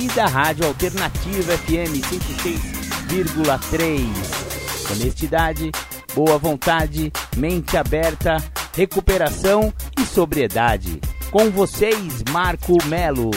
e da Rádio Alternativa FM 106,3. Honestidade, boa vontade, mente aberta, recuperação e sobriedade. Com vocês, Marco Melo.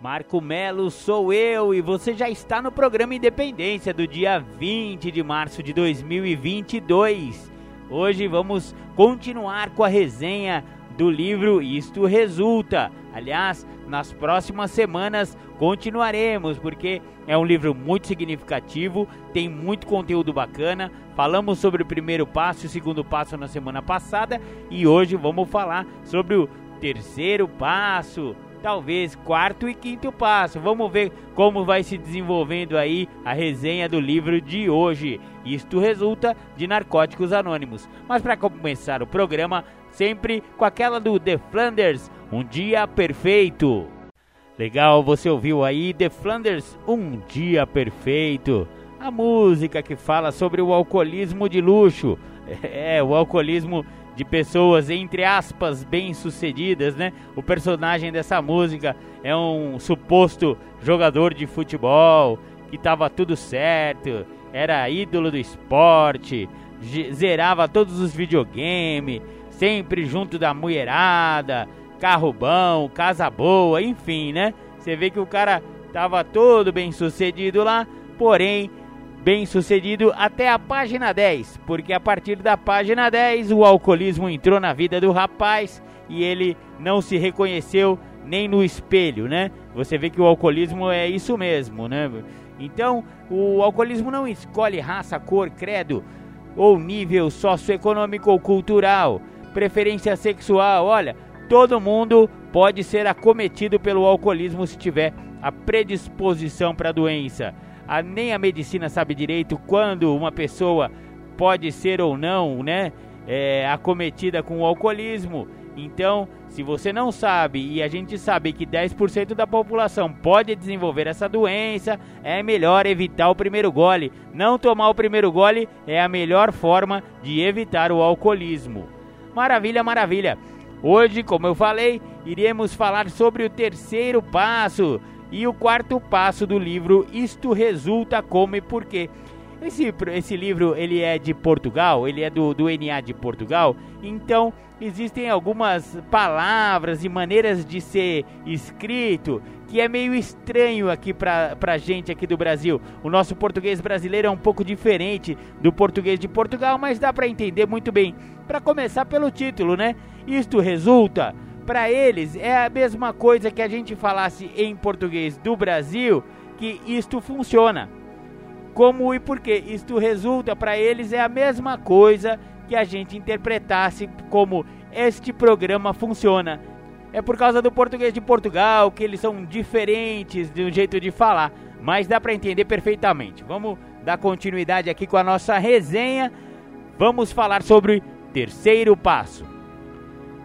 Marco Melo sou eu e você já está no programa Independência do dia 20 de março de 2022. Hoje vamos continuar com a resenha do livro Isto Resulta. Aliás, nas próximas semanas continuaremos, porque é um livro muito significativo, tem muito conteúdo bacana. Falamos sobre o primeiro passo e o segundo passo na semana passada e hoje vamos falar sobre o terceiro passo talvez quarto e quinto passo. Vamos ver como vai se desenvolvendo aí a resenha do livro de hoje. Isto resulta de Narcóticos Anônimos. Mas para começar o programa, sempre com aquela do The Flanders, Um Dia Perfeito. Legal, você ouviu aí The Flanders, Um Dia Perfeito. A música que fala sobre o alcoolismo de luxo. É, o alcoolismo de pessoas, entre aspas, bem-sucedidas, né? O personagem dessa música é um suposto jogador de futebol que tava tudo certo, era ídolo do esporte, zerava todos os videogames, sempre junto da mulherada, carro bom, casa boa, enfim, né? Você vê que o cara tava todo bem sucedido lá, porém bem sucedido até a página 10, porque a partir da página 10 o alcoolismo entrou na vida do rapaz e ele não se reconheceu nem no espelho, né? Você vê que o alcoolismo é isso mesmo, né? Então, o alcoolismo não escolhe raça, cor, credo ou nível socioeconômico ou cultural, preferência sexual. Olha, todo mundo pode ser acometido pelo alcoolismo se tiver a predisposição para a doença a, nem a medicina sabe direito quando uma pessoa pode ser ou não, né, é, acometida com o alcoolismo. Então, se você não sabe e a gente sabe que 10% da população pode desenvolver essa doença, é melhor evitar o primeiro gole. Não tomar o primeiro gole é a melhor forma de evitar o alcoolismo. Maravilha, maravilha. Hoje, como eu falei, iremos falar sobre o terceiro passo e o quarto passo do livro Isto Resulta Como e Porquê. Esse, esse livro ele é de Portugal, ele é do, do NA de Portugal, então existem algumas palavras e maneiras de ser escrito que é meio estranho aqui pra, pra gente aqui do Brasil. O nosso português brasileiro é um pouco diferente do português de Portugal, mas dá para entender muito bem. Para começar pelo título, né? Isto resulta para eles é a mesma coisa que a gente falasse em português do Brasil que isto funciona. Como e por que isto resulta para eles é a mesma coisa que a gente interpretasse como este programa funciona. É por causa do português de Portugal que eles são diferentes de um jeito de falar, mas dá para entender perfeitamente. Vamos dar continuidade aqui com a nossa resenha. Vamos falar sobre terceiro passo.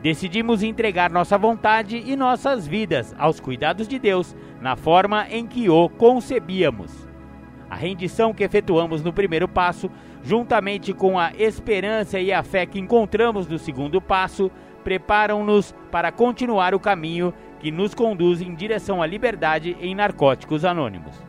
Decidimos entregar nossa vontade e nossas vidas aos cuidados de Deus na forma em que o concebíamos. A rendição que efetuamos no primeiro passo, juntamente com a esperança e a fé que encontramos no segundo passo, preparam-nos para continuar o caminho que nos conduz em direção à liberdade em Narcóticos Anônimos.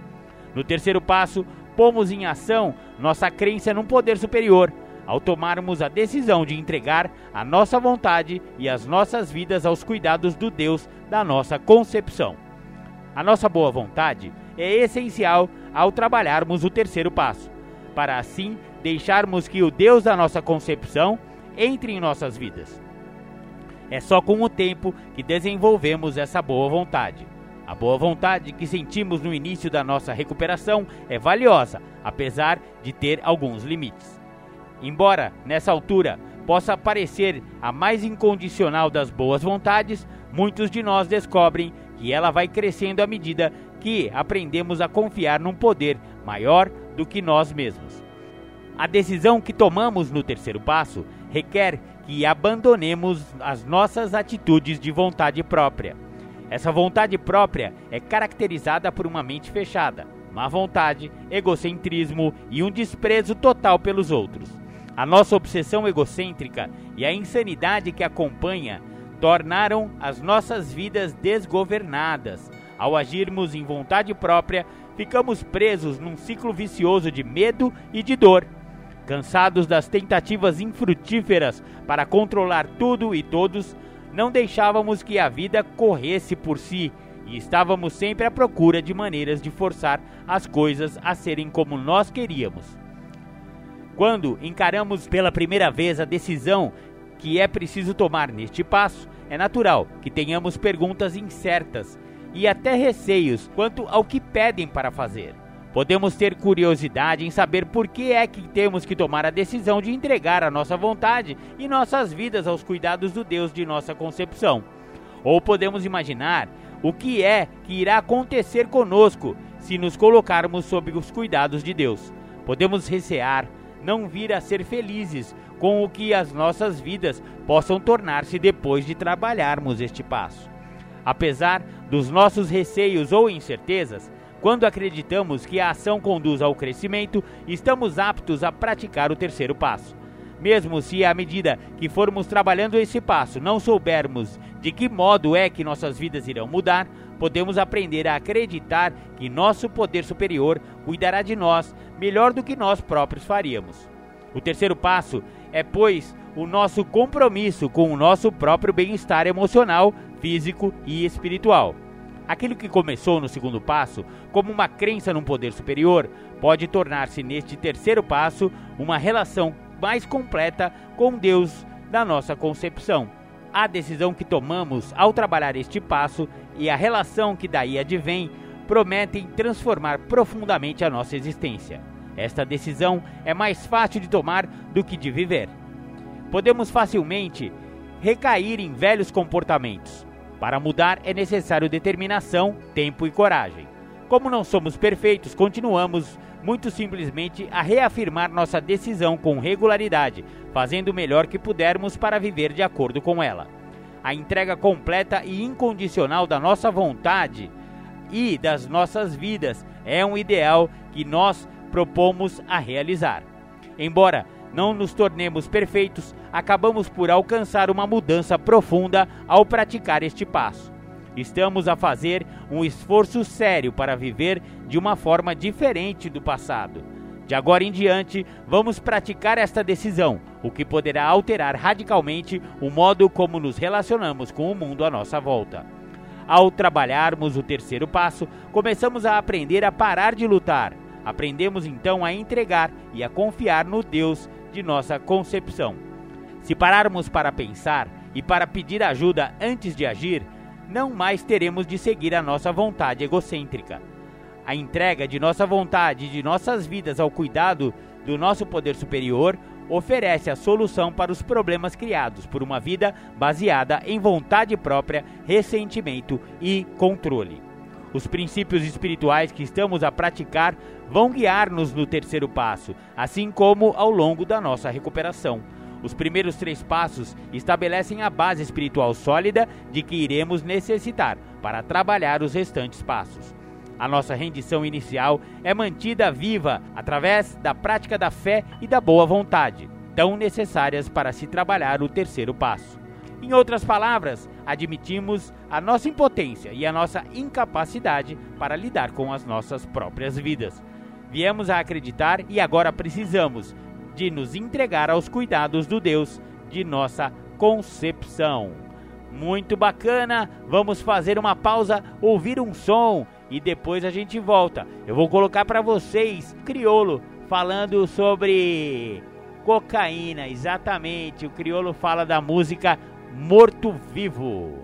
No terceiro passo, pomos em ação nossa crença num poder superior ao tomarmos a decisão de entregar a nossa vontade e as nossas vidas aos cuidados do Deus da nossa concepção. A nossa boa vontade é essencial ao trabalharmos o terceiro passo, para assim deixarmos que o Deus da nossa concepção entre em nossas vidas. É só com o tempo que desenvolvemos essa boa vontade. A boa vontade que sentimos no início da nossa recuperação é valiosa, apesar de ter alguns limites. Embora, nessa altura, possa parecer a mais incondicional das boas vontades, muitos de nós descobrem que ela vai crescendo à medida que aprendemos a confiar num poder maior do que nós mesmos. A decisão que tomamos no terceiro passo requer que abandonemos as nossas atitudes de vontade própria. Essa vontade própria é caracterizada por uma mente fechada, má vontade, egocentrismo e um desprezo total pelos outros. A nossa obsessão egocêntrica e a insanidade que acompanha tornaram as nossas vidas desgovernadas. Ao agirmos em vontade própria, ficamos presos num ciclo vicioso de medo e de dor. Cansados das tentativas infrutíferas para controlar tudo e todos, não deixávamos que a vida corresse por si e estávamos sempre à procura de maneiras de forçar as coisas a serem como nós queríamos. Quando encaramos pela primeira vez a decisão que é preciso tomar neste passo, é natural que tenhamos perguntas incertas e até receios quanto ao que pedem para fazer. Podemos ter curiosidade em saber por que é que temos que tomar a decisão de entregar a nossa vontade e nossas vidas aos cuidados do Deus de nossa concepção. Ou podemos imaginar o que é que irá acontecer conosco se nos colocarmos sob os cuidados de Deus. Podemos recear não vir a ser felizes com o que as nossas vidas possam tornar-se depois de trabalharmos este passo. Apesar dos nossos receios ou incertezas, quando acreditamos que a ação conduz ao crescimento, estamos aptos a praticar o terceiro passo. Mesmo se, à medida que formos trabalhando esse passo, não soubermos de que modo é que nossas vidas irão mudar, podemos aprender a acreditar que nosso poder superior cuidará de nós melhor do que nós próprios faríamos. O terceiro passo é, pois, o nosso compromisso com o nosso próprio bem-estar emocional, físico e espiritual. Aquilo que começou no segundo passo, como uma crença num poder superior, pode tornar-se neste terceiro passo uma relação mais completa com Deus da nossa concepção. A decisão que tomamos ao trabalhar este passo e a relação que daí advém prometem transformar profundamente a nossa existência. Esta decisão é mais fácil de tomar do que de viver. Podemos facilmente recair em velhos comportamentos, para mudar é necessário determinação, tempo e coragem. Como não somos perfeitos, continuamos muito simplesmente a reafirmar nossa decisão com regularidade, fazendo o melhor que pudermos para viver de acordo com ela. A entrega completa e incondicional da nossa vontade e das nossas vidas é um ideal que nós propomos a realizar. Embora não nos tornemos perfeitos, acabamos por alcançar uma mudança profunda ao praticar este passo. Estamos a fazer um esforço sério para viver de uma forma diferente do passado. De agora em diante, vamos praticar esta decisão, o que poderá alterar radicalmente o modo como nos relacionamos com o mundo à nossa volta. Ao trabalharmos o terceiro passo, começamos a aprender a parar de lutar. Aprendemos então a entregar e a confiar no Deus de nossa concepção. Se pararmos para pensar e para pedir ajuda antes de agir, não mais teremos de seguir a nossa vontade egocêntrica. A entrega de nossa vontade e de nossas vidas ao cuidado do nosso poder superior oferece a solução para os problemas criados por uma vida baseada em vontade própria, ressentimento e controle. Os princípios espirituais que estamos a praticar vão guiar-nos no terceiro passo, assim como ao longo da nossa recuperação. Os primeiros três passos estabelecem a base espiritual sólida de que iremos necessitar para trabalhar os restantes passos. A nossa rendição inicial é mantida viva através da prática da fé e da boa vontade, tão necessárias para se trabalhar o terceiro passo. Em outras palavras, admitimos a nossa impotência e a nossa incapacidade para lidar com as nossas próprias vidas. Viemos a acreditar e agora precisamos de nos entregar aos cuidados do Deus de nossa concepção. Muito bacana, vamos fazer uma pausa, ouvir um som e depois a gente volta. Eu vou colocar para vocês Criolo falando sobre cocaína, exatamente. O Criolo fala da música morto-vivo.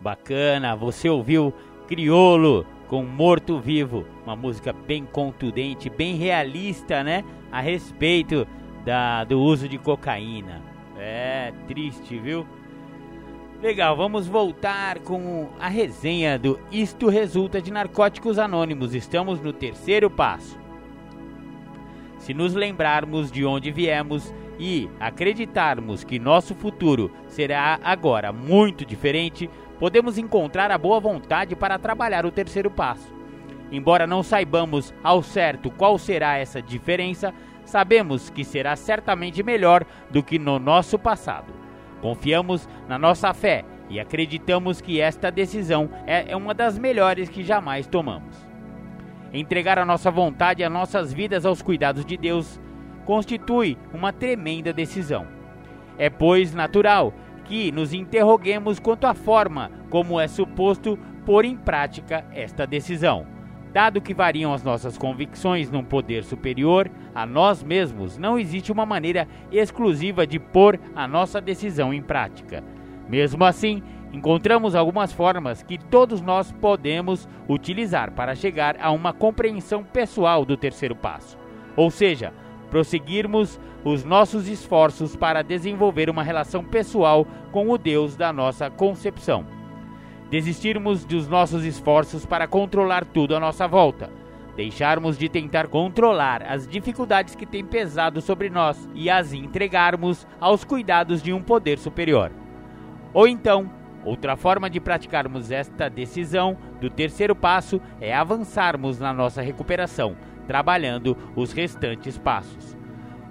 Bacana, você ouviu Criolo com Morto Vivo, uma música bem contundente, bem realista, né? A respeito da, do uso de cocaína. É triste, viu? Legal, vamos voltar com a resenha do Isto Resulta de Narcóticos Anônimos. Estamos no terceiro passo. Se nos lembrarmos de onde viemos e acreditarmos que nosso futuro será agora muito diferente, podemos encontrar a boa vontade para trabalhar o terceiro passo. Embora não saibamos ao certo qual será essa diferença, sabemos que será certamente melhor do que no nosso passado. Confiamos na nossa fé e acreditamos que esta decisão é uma das melhores que jamais tomamos. Entregar a nossa vontade e as nossas vidas aos cuidados de Deus constitui uma tremenda decisão. É, pois, natural que nos interroguemos quanto à forma como é suposto pôr em prática esta decisão. Dado que variam as nossas convicções num poder superior a nós mesmos, não existe uma maneira exclusiva de pôr a nossa decisão em prática. Mesmo assim, encontramos algumas formas que todos nós podemos utilizar para chegar a uma compreensão pessoal do terceiro passo. Ou seja, prosseguirmos os nossos esforços para desenvolver uma relação pessoal com o Deus da nossa concepção. Desistirmos dos nossos esforços para controlar tudo à nossa volta. Deixarmos de tentar controlar as dificuldades que têm pesado sobre nós e as entregarmos aos cuidados de um poder superior. Ou então, outra forma de praticarmos esta decisão do terceiro passo é avançarmos na nossa recuperação trabalhando os restantes passos.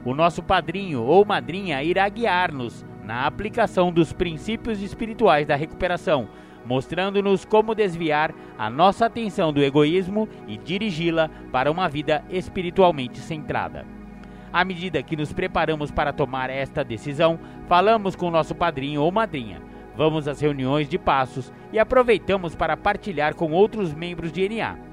O nosso padrinho ou madrinha irá guiar-nos na aplicação dos princípios espirituais da recuperação, mostrando-nos como desviar a nossa atenção do egoísmo e dirigi-la para uma vida espiritualmente centrada. À medida que nos preparamos para tomar esta decisão, falamos com nosso padrinho ou madrinha, vamos às reuniões de passos e aproveitamos para partilhar com outros membros de NA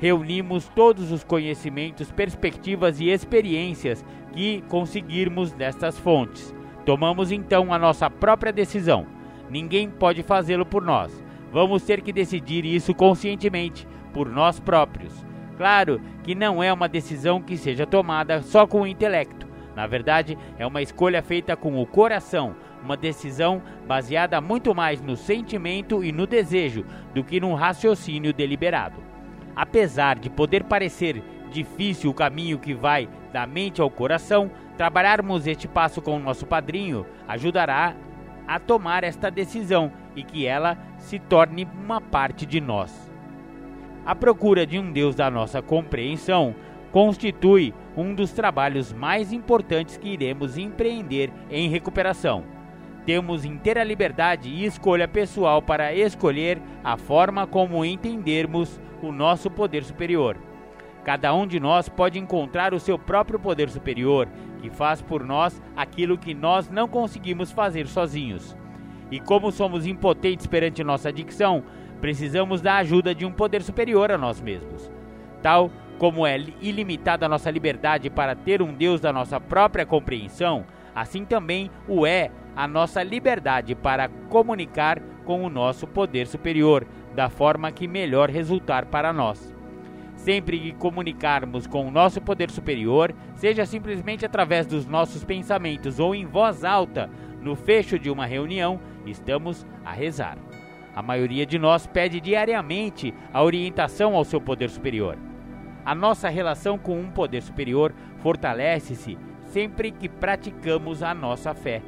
reunimos todos os conhecimentos, perspectivas e experiências que conseguirmos destas fontes. Tomamos então a nossa própria decisão. Ninguém pode fazê-lo por nós. Vamos ter que decidir isso conscientemente, por nós próprios. Claro que não é uma decisão que seja tomada só com o intelecto. Na verdade, é uma escolha feita com o coração, uma decisão baseada muito mais no sentimento e no desejo do que num raciocínio deliberado. Apesar de poder parecer difícil o caminho que vai da mente ao coração, trabalharmos este passo com o nosso padrinho ajudará a tomar esta decisão e que ela se torne uma parte de nós. A procura de um Deus da nossa compreensão constitui um dos trabalhos mais importantes que iremos empreender em recuperação. Temos inteira liberdade e escolha pessoal para escolher a forma como entendermos o nosso poder superior. Cada um de nós pode encontrar o seu próprio poder superior, que faz por nós aquilo que nós não conseguimos fazer sozinhos. E como somos impotentes perante nossa adicção, precisamos da ajuda de um poder superior a nós mesmos. Tal como é ilimitada a nossa liberdade para ter um Deus da nossa própria compreensão, assim também o é a nossa liberdade para comunicar com o nosso poder superior, da forma que melhor resultar para nós. Sempre que comunicarmos com o nosso poder superior, seja simplesmente através dos nossos pensamentos ou em voz alta, no fecho de uma reunião, estamos a rezar. A maioria de nós pede diariamente a orientação ao seu poder superior. A nossa relação com um poder superior fortalece-se sempre que praticamos a nossa fé.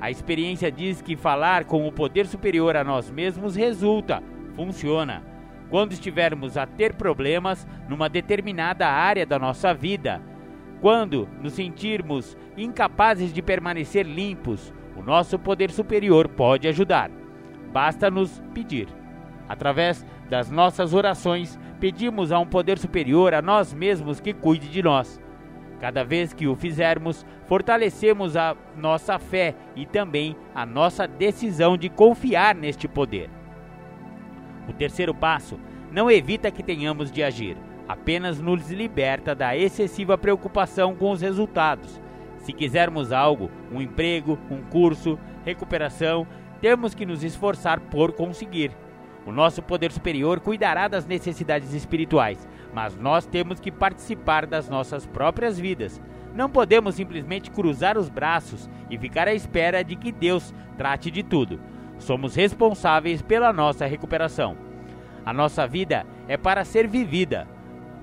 A experiência diz que falar com o poder superior a nós mesmos resulta, funciona. Quando estivermos a ter problemas numa determinada área da nossa vida, quando nos sentirmos incapazes de permanecer limpos, o nosso poder superior pode ajudar. Basta nos pedir. Através das nossas orações, pedimos a um poder superior a nós mesmos que cuide de nós. Cada vez que o fizermos, fortalecemos a nossa fé e também a nossa decisão de confiar neste poder. O terceiro passo não evita que tenhamos de agir, apenas nos liberta da excessiva preocupação com os resultados. Se quisermos algo, um emprego, um curso, recuperação, temos que nos esforçar por conseguir. O nosso poder superior cuidará das necessidades espirituais, mas nós temos que participar das nossas próprias vidas. Não podemos simplesmente cruzar os braços e ficar à espera de que Deus trate de tudo. Somos responsáveis pela nossa recuperação. A nossa vida é para ser vivida.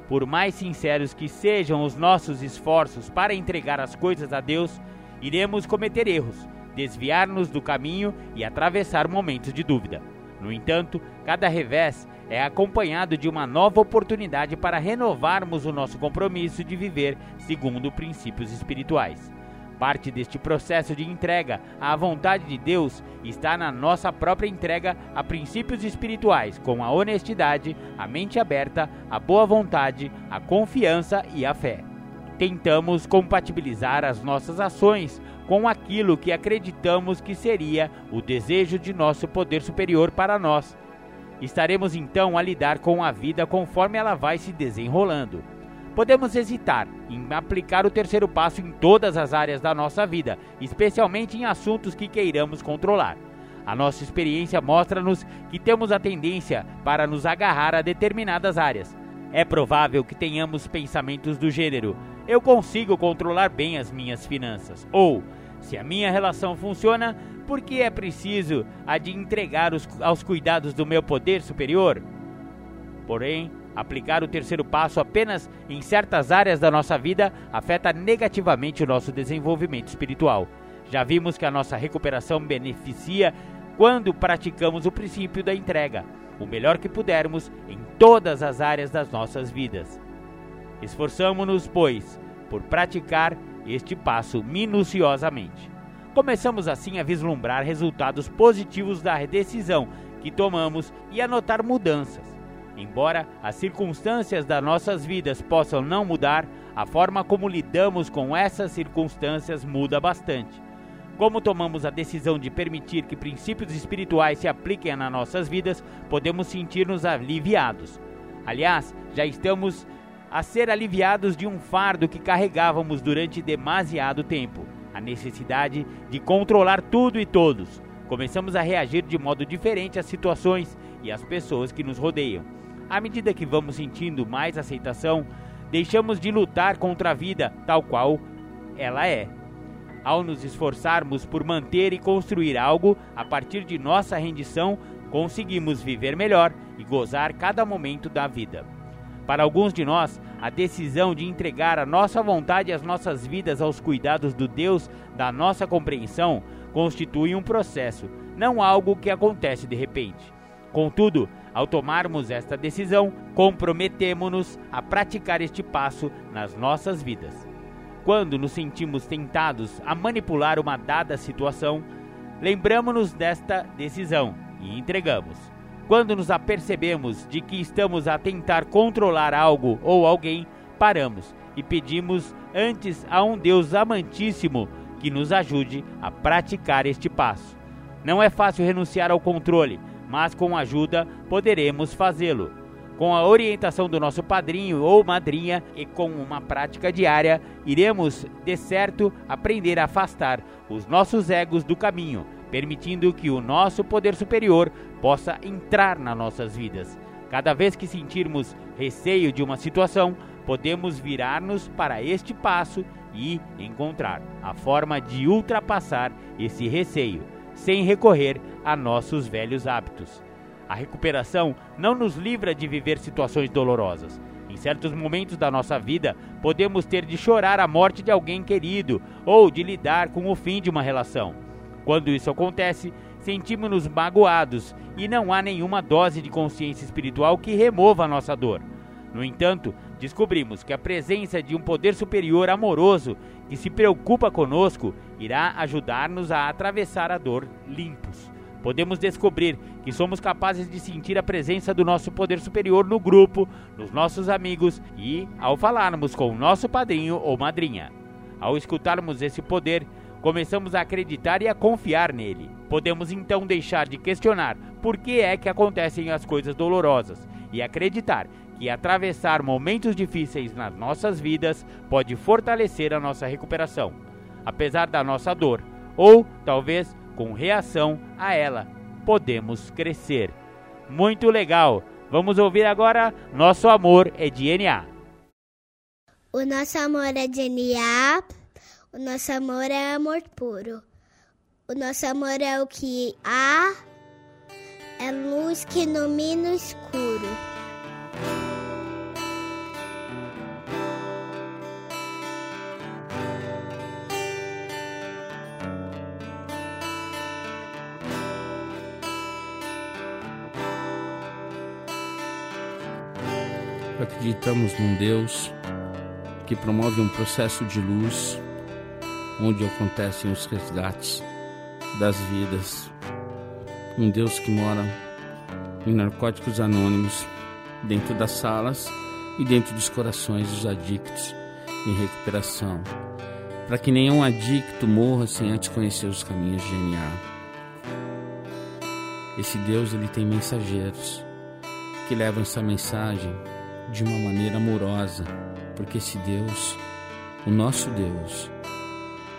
Por mais sinceros que sejam os nossos esforços para entregar as coisas a Deus, iremos cometer erros, desviar-nos do caminho e atravessar momentos de dúvida. No entanto, cada revés é acompanhado de uma nova oportunidade para renovarmos o nosso compromisso de viver segundo princípios espirituais. Parte deste processo de entrega à vontade de Deus está na nossa própria entrega a princípios espirituais, com a honestidade, a mente aberta, a boa vontade, a confiança e a fé. Tentamos compatibilizar as nossas ações com aquilo que acreditamos que seria o desejo de nosso poder superior para nós. Estaremos então a lidar com a vida conforme ela vai se desenrolando. Podemos hesitar em aplicar o terceiro passo em todas as áreas da nossa vida, especialmente em assuntos que queiramos controlar. A nossa experiência mostra-nos que temos a tendência para nos agarrar a determinadas áreas. É provável que tenhamos pensamentos do gênero: eu consigo controlar bem as minhas finanças, ou se a minha relação funciona, por que é preciso a de entregar os, aos cuidados do meu poder superior? Porém, Aplicar o terceiro passo apenas em certas áreas da nossa vida afeta negativamente o nosso desenvolvimento espiritual. Já vimos que a nossa recuperação beneficia quando praticamos o princípio da entrega, o melhor que pudermos em todas as áreas das nossas vidas. Esforçamo-nos, pois, por praticar este passo minuciosamente. Começamos assim a vislumbrar resultados positivos da decisão que tomamos e a notar mudanças. Embora as circunstâncias das nossas vidas possam não mudar, a forma como lidamos com essas circunstâncias muda bastante. Como tomamos a decisão de permitir que princípios espirituais se apliquem nas nossas vidas, podemos sentir-nos aliviados. Aliás, já estamos a ser aliviados de um fardo que carregávamos durante demasiado tempo a necessidade de controlar tudo e todos. Começamos a reagir de modo diferente às situações e às pessoas que nos rodeiam. À medida que vamos sentindo mais aceitação, deixamos de lutar contra a vida tal qual ela é. Ao nos esforçarmos por manter e construir algo a partir de nossa rendição, conseguimos viver melhor e gozar cada momento da vida. Para alguns de nós, a decisão de entregar a nossa vontade e as nossas vidas aos cuidados do Deus da nossa compreensão constitui um processo, não algo que acontece de repente. Contudo, ao tomarmos esta decisão, comprometemo-nos a praticar este passo nas nossas vidas. Quando nos sentimos tentados a manipular uma dada situação, lembramos-nos desta decisão e entregamos. Quando nos apercebemos de que estamos a tentar controlar algo ou alguém, paramos e pedimos antes a um Deus amantíssimo que nos ajude a praticar este passo. Não é fácil renunciar ao controle, mas com ajuda poderemos fazê-lo. Com a orientação do nosso padrinho ou madrinha e com uma prática diária, iremos, de certo, aprender a afastar os nossos egos do caminho, permitindo que o nosso poder superior possa entrar nas nossas vidas. Cada vez que sentirmos receio de uma situação, podemos virar-nos para este passo e encontrar a forma de ultrapassar esse receio sem recorrer a nossos velhos hábitos. A recuperação não nos livra de viver situações dolorosas. Em certos momentos da nossa vida, podemos ter de chorar a morte de alguém querido ou de lidar com o fim de uma relação. Quando isso acontece, sentimos-nos magoados e não há nenhuma dose de consciência espiritual que remova a nossa dor. No entanto, descobrimos que a presença de um poder superior amoroso que se preocupa conosco irá ajudar-nos a atravessar a dor limpos. podemos descobrir que somos capazes de sentir a presença do nosso poder superior no grupo, nos nossos amigos e ao falarmos com o nosso padrinho ou madrinha. Ao escutarmos esse poder, começamos a acreditar e a confiar nele. Podemos então deixar de questionar por que é que acontecem as coisas dolorosas e acreditar que atravessar momentos difíceis nas nossas vidas pode fortalecer a nossa recuperação, apesar da nossa dor, ou talvez com reação a ela, podemos crescer. Muito legal! Vamos ouvir agora Nosso Amor é DNA. O nosso amor é DNA, o nosso amor é amor puro. O nosso amor é o que há, é luz que ilumina o escuro. acreditamos num Deus que promove um processo de luz onde acontecem os resgates das vidas. Um Deus que mora em narcóticos anônimos, dentro das salas e dentro dos corações dos adictos em recuperação, para que nenhum adicto morra sem antes conhecer os caminhos de NA. Esse Deus ele tem mensageiros que levam essa mensagem de uma maneira amorosa, porque esse Deus, o nosso Deus,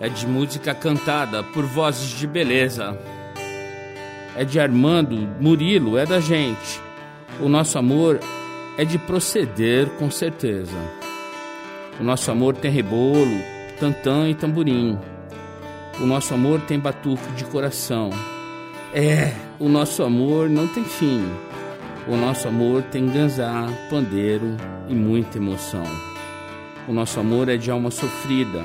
é de música cantada por vozes de beleza. É de Armando, Murilo, é da gente. O nosso amor é de proceder com certeza. O nosso amor tem rebolo, tantã e tamborim. O nosso amor tem batuque de coração. É, o nosso amor não tem fim. O nosso amor tem ganzá, pandeiro e muita emoção. O nosso amor é de alma sofrida.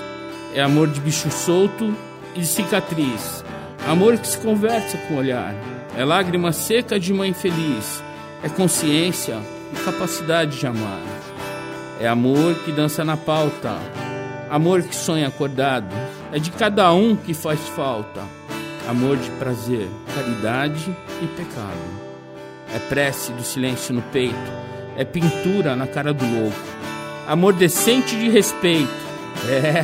É amor de bicho solto e de cicatriz, amor que se conversa com o olhar. É lágrima seca de mãe feliz, é consciência e capacidade de amar. É amor que dança na pauta, amor que sonha acordado. É de cada um que faz falta, amor de prazer, caridade e pecado é prece do silêncio no peito, é pintura na cara do louco, amor decente de respeito. É,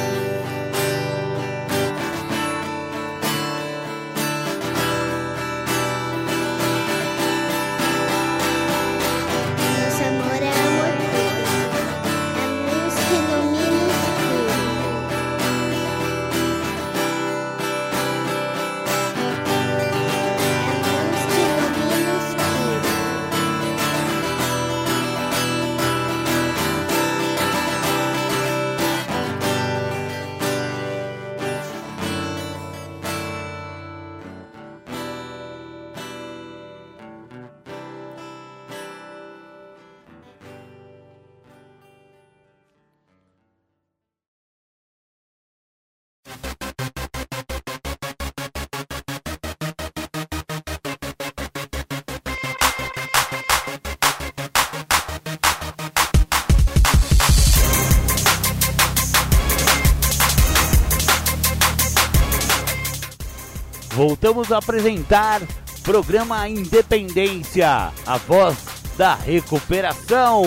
Voltamos a apresentar programa Independência, a voz da recuperação.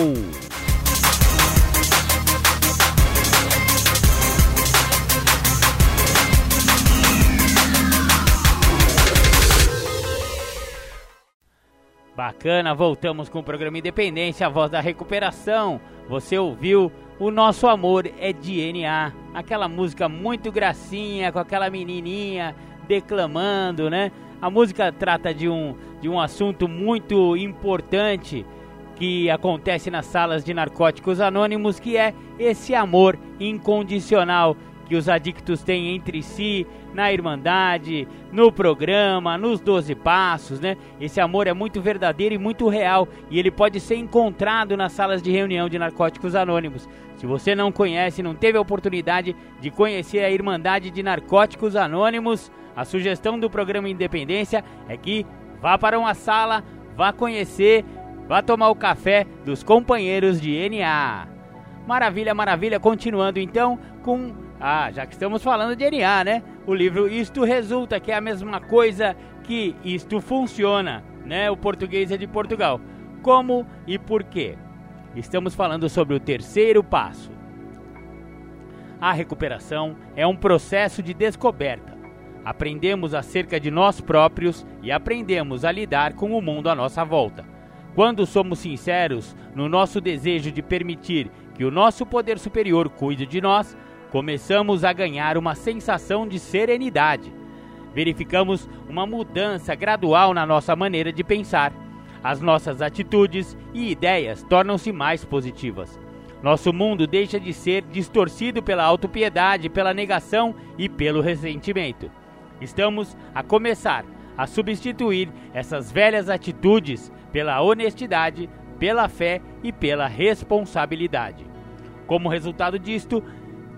Bacana, voltamos com o programa Independência, a voz da recuperação. Você ouviu O Nosso Amor é DNA, aquela música muito gracinha com aquela menininha declamando, né? A música trata de um, de um assunto muito importante que acontece nas salas de narcóticos anônimos, que é esse amor incondicional que os adictos têm entre si, na Irmandade, no programa, nos 12 Passos, né? Esse amor é muito verdadeiro e muito real e ele pode ser encontrado nas salas de reunião de Narcóticos Anônimos. Se você não conhece, não teve a oportunidade de conhecer a Irmandade de Narcóticos Anônimos, a sugestão do programa Independência é que vá para uma sala, vá conhecer, vá tomar o café dos companheiros de NA. Maravilha, maravilha. Continuando então com ah, já que estamos falando de NA, né? O livro Isto Resulta, que é a mesma coisa que Isto Funciona, né? O português é de Portugal. Como e por quê? Estamos falando sobre o terceiro passo. A recuperação é um processo de descoberta. Aprendemos acerca de nós próprios e aprendemos a lidar com o mundo à nossa volta. Quando somos sinceros no nosso desejo de permitir que o nosso poder superior cuide de nós, começamos a ganhar uma sensação de serenidade. Verificamos uma mudança gradual na nossa maneira de pensar. As nossas atitudes e ideias tornam-se mais positivas. Nosso mundo deixa de ser distorcido pela autopiedade, pela negação e pelo ressentimento. Estamos a começar a substituir essas velhas atitudes pela honestidade, pela fé e pela responsabilidade. Como resultado disto,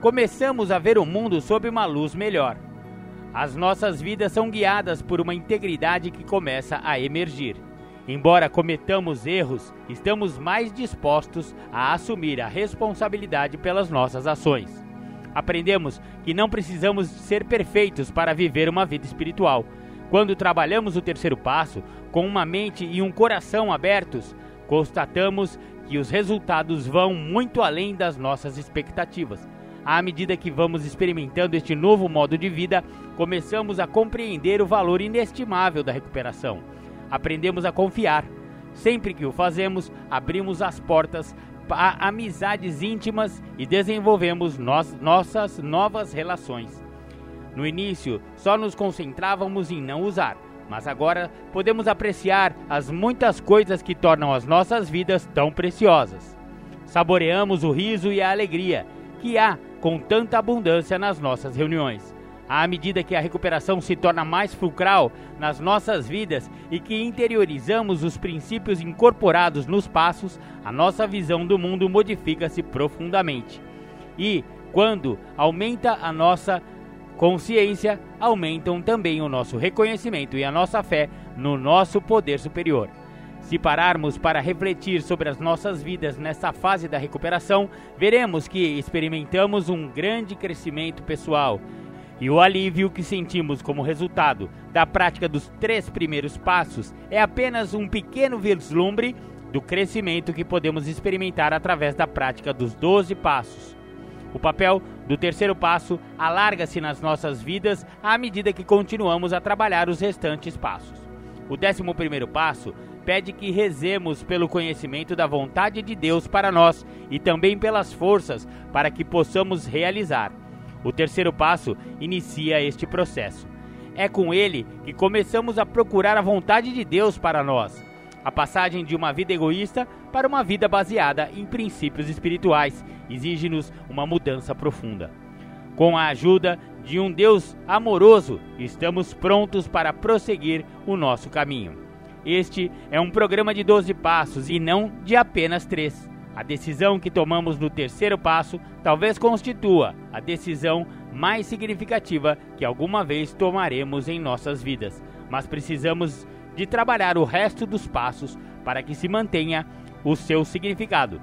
começamos a ver o mundo sob uma luz melhor. As nossas vidas são guiadas por uma integridade que começa a emergir. Embora cometamos erros, estamos mais dispostos a assumir a responsabilidade pelas nossas ações. Aprendemos que não precisamos ser perfeitos para viver uma vida espiritual. Quando trabalhamos o terceiro passo, com uma mente e um coração abertos, constatamos que os resultados vão muito além das nossas expectativas. À medida que vamos experimentando este novo modo de vida, começamos a compreender o valor inestimável da recuperação. Aprendemos a confiar. Sempre que o fazemos, abrimos as portas a amizades íntimas e desenvolvemos nossas novas relações. No início, só nos concentrávamos em não usar, mas agora podemos apreciar as muitas coisas que tornam as nossas vidas tão preciosas. Saboreamos o riso e a alegria que há com tanta abundância nas nossas reuniões. À medida que a recuperação se torna mais fulcral nas nossas vidas e que interiorizamos os princípios incorporados nos passos, a nossa visão do mundo modifica-se profundamente. E, quando aumenta a nossa consciência, aumentam também o nosso reconhecimento e a nossa fé no nosso poder superior. Se pararmos para refletir sobre as nossas vidas nessa fase da recuperação, veremos que experimentamos um grande crescimento pessoal e o alívio que sentimos como resultado da prática dos três primeiros passos é apenas um pequeno vislumbre do crescimento que podemos experimentar através da prática dos 12 passos. O papel do terceiro passo alarga-se nas nossas vidas à medida que continuamos a trabalhar os restantes passos. O décimo primeiro passo pede que rezemos pelo conhecimento da vontade de Deus para nós e também pelas forças para que possamos realizar. O terceiro passo inicia este processo. É com ele que começamos a procurar a vontade de Deus para nós. A passagem de uma vida egoísta para uma vida baseada em princípios espirituais exige-nos uma mudança profunda. Com a ajuda de um Deus amoroso, estamos prontos para prosseguir o nosso caminho. Este é um programa de 12 passos e não de apenas 3. A decisão que tomamos no terceiro passo talvez constitua a decisão mais significativa que alguma vez tomaremos em nossas vidas, mas precisamos de trabalhar o resto dos passos para que se mantenha o seu significado.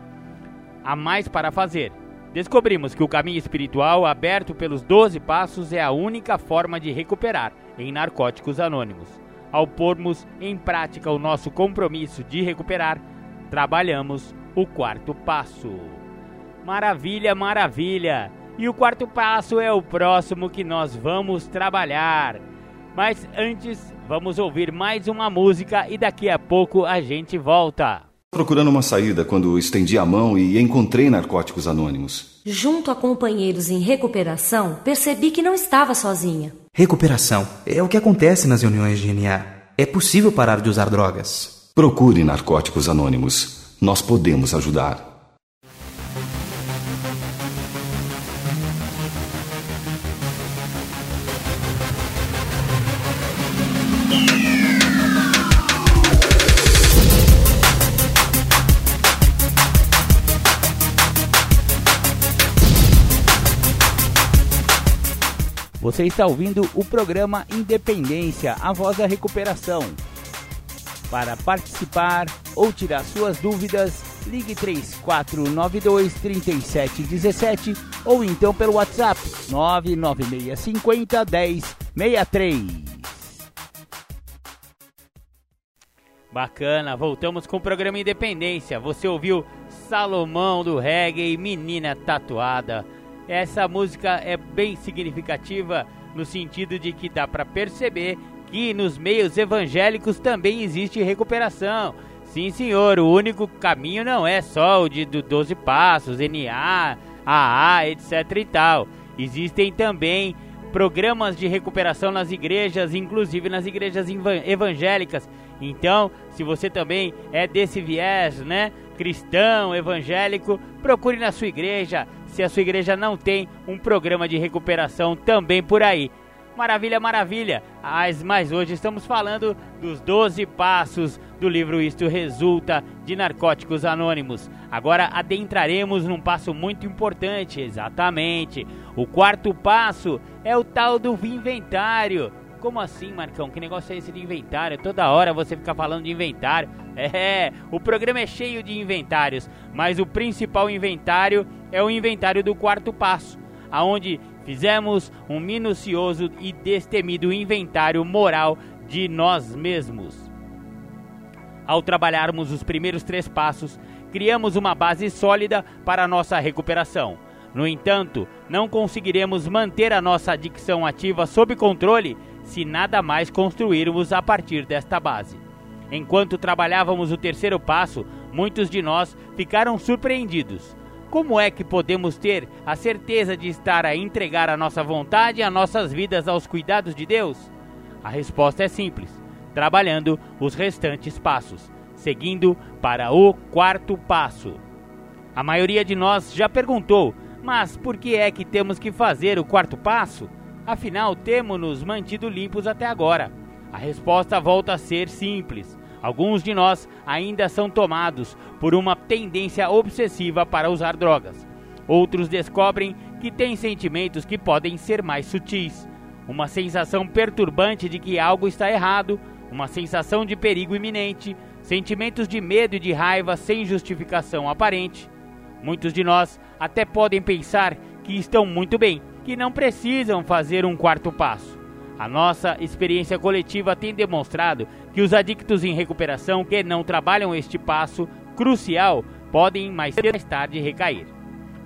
Há mais para fazer. descobrimos que o caminho espiritual aberto pelos 12 passos é a única forma de recuperar em Narcóticos Anônimos. Ao pormos em prática o nosso compromisso de recuperar, trabalhamos o quarto passo. Maravilha, maravilha! E o quarto passo é o próximo que nós vamos trabalhar. Mas antes, vamos ouvir mais uma música e daqui a pouco a gente volta. Procurando uma saída quando estendi a mão e encontrei Narcóticos Anônimos. Junto a companheiros em recuperação, percebi que não estava sozinha. Recuperação é o que acontece nas reuniões de NA. É possível parar de usar drogas. Procure Narcóticos Anônimos. Nós podemos ajudar. Você está ouvindo o programa Independência, a voz da recuperação. Para participar ou tirar suas dúvidas, ligue 3492 3717 ou então pelo WhatsApp 99650 1063. Bacana, voltamos com o programa Independência. Você ouviu Salomão do Reggae, Menina Tatuada. Essa música é bem significativa no sentido de que dá para perceber que nos meios evangélicos também existe recuperação. Sim, senhor, o único caminho não é só o de do 12 passos, NA, AA, etc e tal. Existem também programas de recuperação nas igrejas, inclusive nas igrejas evangélicas. Então, se você também é desse viés, né, cristão, evangélico, procure na sua igreja, se a sua igreja não tem um programa de recuperação também por aí. Maravilha, maravilha! Mas, mas hoje estamos falando dos 12 passos do livro Isto Resulta de Narcóticos Anônimos. Agora adentraremos num passo muito importante, exatamente. O quarto passo é o tal do inventário. Como assim, Marcão? Que negócio é esse de inventário? Toda hora você fica falando de inventário. É, o programa é cheio de inventários, mas o principal inventário é o inventário do quarto passo, aonde fizemos um minucioso e destemido inventário moral de nós mesmos. Ao trabalharmos os primeiros três passos, criamos uma base sólida para nossa recuperação. No entanto, não conseguiremos manter a nossa adicção ativa sob controle se nada mais construirmos a partir desta base. Enquanto trabalhávamos o terceiro passo, muitos de nós ficaram surpreendidos. Como é que podemos ter a certeza de estar a entregar a nossa vontade e as nossas vidas aos cuidados de Deus? A resposta é simples: trabalhando os restantes passos, seguindo para o quarto passo. A maioria de nós já perguntou, mas por que é que temos que fazer o quarto passo? Afinal, temos-nos mantido limpos até agora. A resposta volta a ser simples. Alguns de nós ainda são tomados por uma tendência obsessiva para usar drogas. Outros descobrem que têm sentimentos que podem ser mais sutis. Uma sensação perturbante de que algo está errado, uma sensação de perigo iminente, sentimentos de medo e de raiva sem justificação aparente. Muitos de nós até podem pensar que estão muito bem, que não precisam fazer um quarto passo. A nossa experiência coletiva tem demonstrado que os adictos em recuperação que não trabalham este passo crucial podem mais tarde recair.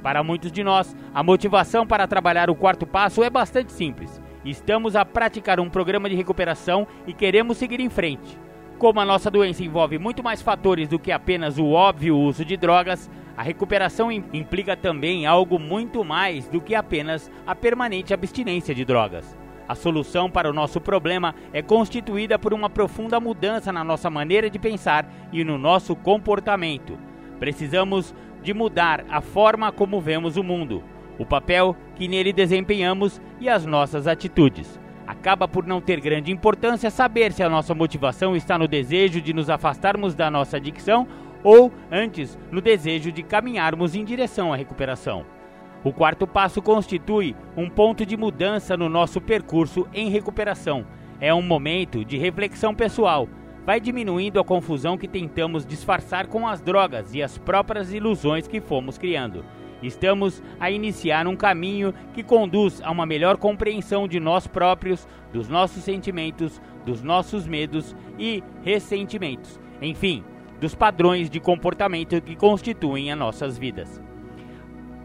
Para muitos de nós, a motivação para trabalhar o quarto passo é bastante simples. Estamos a praticar um programa de recuperação e queremos seguir em frente. Como a nossa doença envolve muito mais fatores do que apenas o óbvio uso de drogas, a recuperação implica também algo muito mais do que apenas a permanente abstinência de drogas. A solução para o nosso problema é constituída por uma profunda mudança na nossa maneira de pensar e no nosso comportamento. Precisamos de mudar a forma como vemos o mundo, o papel que nele desempenhamos e as nossas atitudes. Acaba por não ter grande importância saber se a nossa motivação está no desejo de nos afastarmos da nossa adicção ou, antes, no desejo de caminharmos em direção à recuperação. O quarto passo constitui um ponto de mudança no nosso percurso em recuperação. É um momento de reflexão pessoal. Vai diminuindo a confusão que tentamos disfarçar com as drogas e as próprias ilusões que fomos criando. Estamos a iniciar um caminho que conduz a uma melhor compreensão de nós próprios, dos nossos sentimentos, dos nossos medos e ressentimentos, enfim, dos padrões de comportamento que constituem as nossas vidas.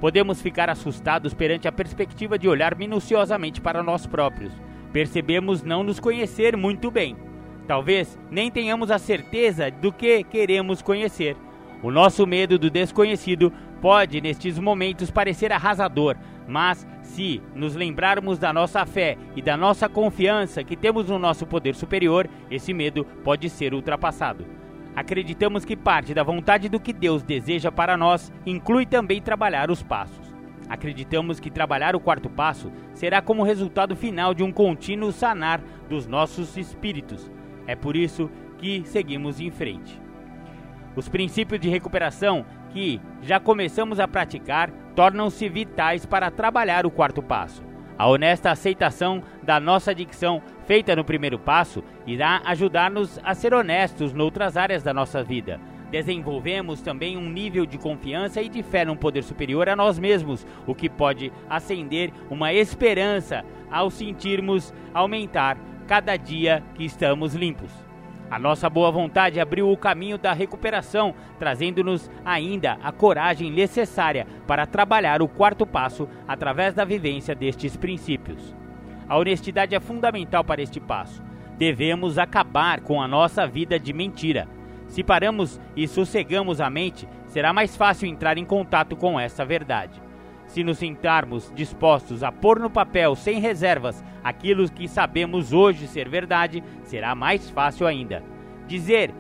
Podemos ficar assustados perante a perspectiva de olhar minuciosamente para nós próprios. Percebemos não nos conhecer muito bem. Talvez nem tenhamos a certeza do que queremos conhecer. O nosso medo do desconhecido pode, nestes momentos, parecer arrasador, mas se nos lembrarmos da nossa fé e da nossa confiança que temos no nosso poder superior, esse medo pode ser ultrapassado. Acreditamos que parte da vontade do que Deus deseja para nós inclui também trabalhar os passos. Acreditamos que trabalhar o quarto passo será como resultado final de um contínuo sanar dos nossos espíritos. É por isso que seguimos em frente. Os princípios de recuperação que já começamos a praticar tornam-se vitais para trabalhar o quarto passo. A honesta aceitação da nossa adicção, feita no primeiro passo, irá ajudar-nos a ser honestos noutras áreas da nossa vida. Desenvolvemos também um nível de confiança e de fé num poder superior a nós mesmos, o que pode acender uma esperança ao sentirmos aumentar cada dia que estamos limpos. A nossa boa vontade abriu o caminho da recuperação, trazendo-nos ainda a coragem necessária para trabalhar o quarto passo através da vivência destes princípios. A honestidade é fundamental para este passo. Devemos acabar com a nossa vida de mentira. Se paramos e sossegamos a mente, será mais fácil entrar em contato com essa verdade. Se nos sentarmos dispostos a pôr no papel sem reservas aquilo que sabemos hoje ser verdade, será mais fácil ainda. Dizer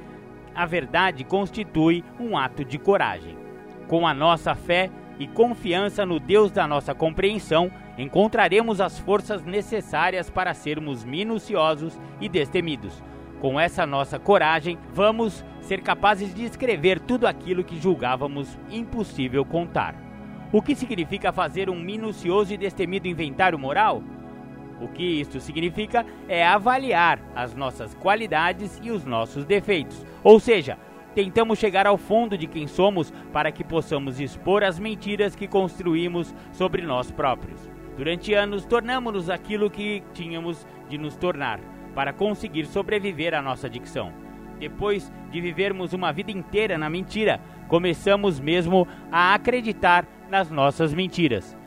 a verdade constitui um ato de coragem. Com a nossa fé e confiança no Deus da nossa compreensão, encontraremos as forças necessárias para sermos minuciosos e destemidos. Com essa nossa coragem, vamos ser capazes de escrever tudo aquilo que julgávamos impossível contar. O que significa fazer um minucioso e destemido inventário moral? O que isto significa é avaliar as nossas qualidades e os nossos defeitos. Ou seja, tentamos chegar ao fundo de quem somos para que possamos expor as mentiras que construímos sobre nós próprios. Durante anos, tornamos-nos aquilo que tínhamos de nos tornar para conseguir sobreviver à nossa adicção. Depois de vivermos uma vida inteira na mentira, começamos mesmo a acreditar nas nossas mentiras.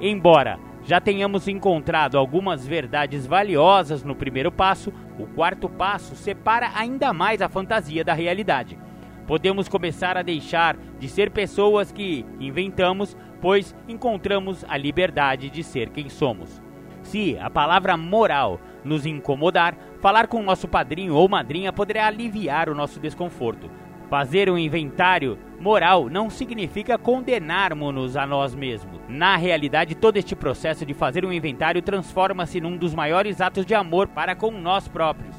Embora já tenhamos encontrado algumas verdades valiosas no primeiro passo, o quarto passo separa ainda mais a fantasia da realidade. Podemos começar a deixar de ser pessoas que inventamos, pois encontramos a liberdade de ser quem somos. Se a palavra moral nos incomodar, falar com nosso padrinho ou madrinha poderá aliviar o nosso desconforto. Fazer um inventário moral não significa condenarmos-nos a nós mesmos. Na realidade, todo este processo de fazer um inventário transforma-se num dos maiores atos de amor para com nós próprios.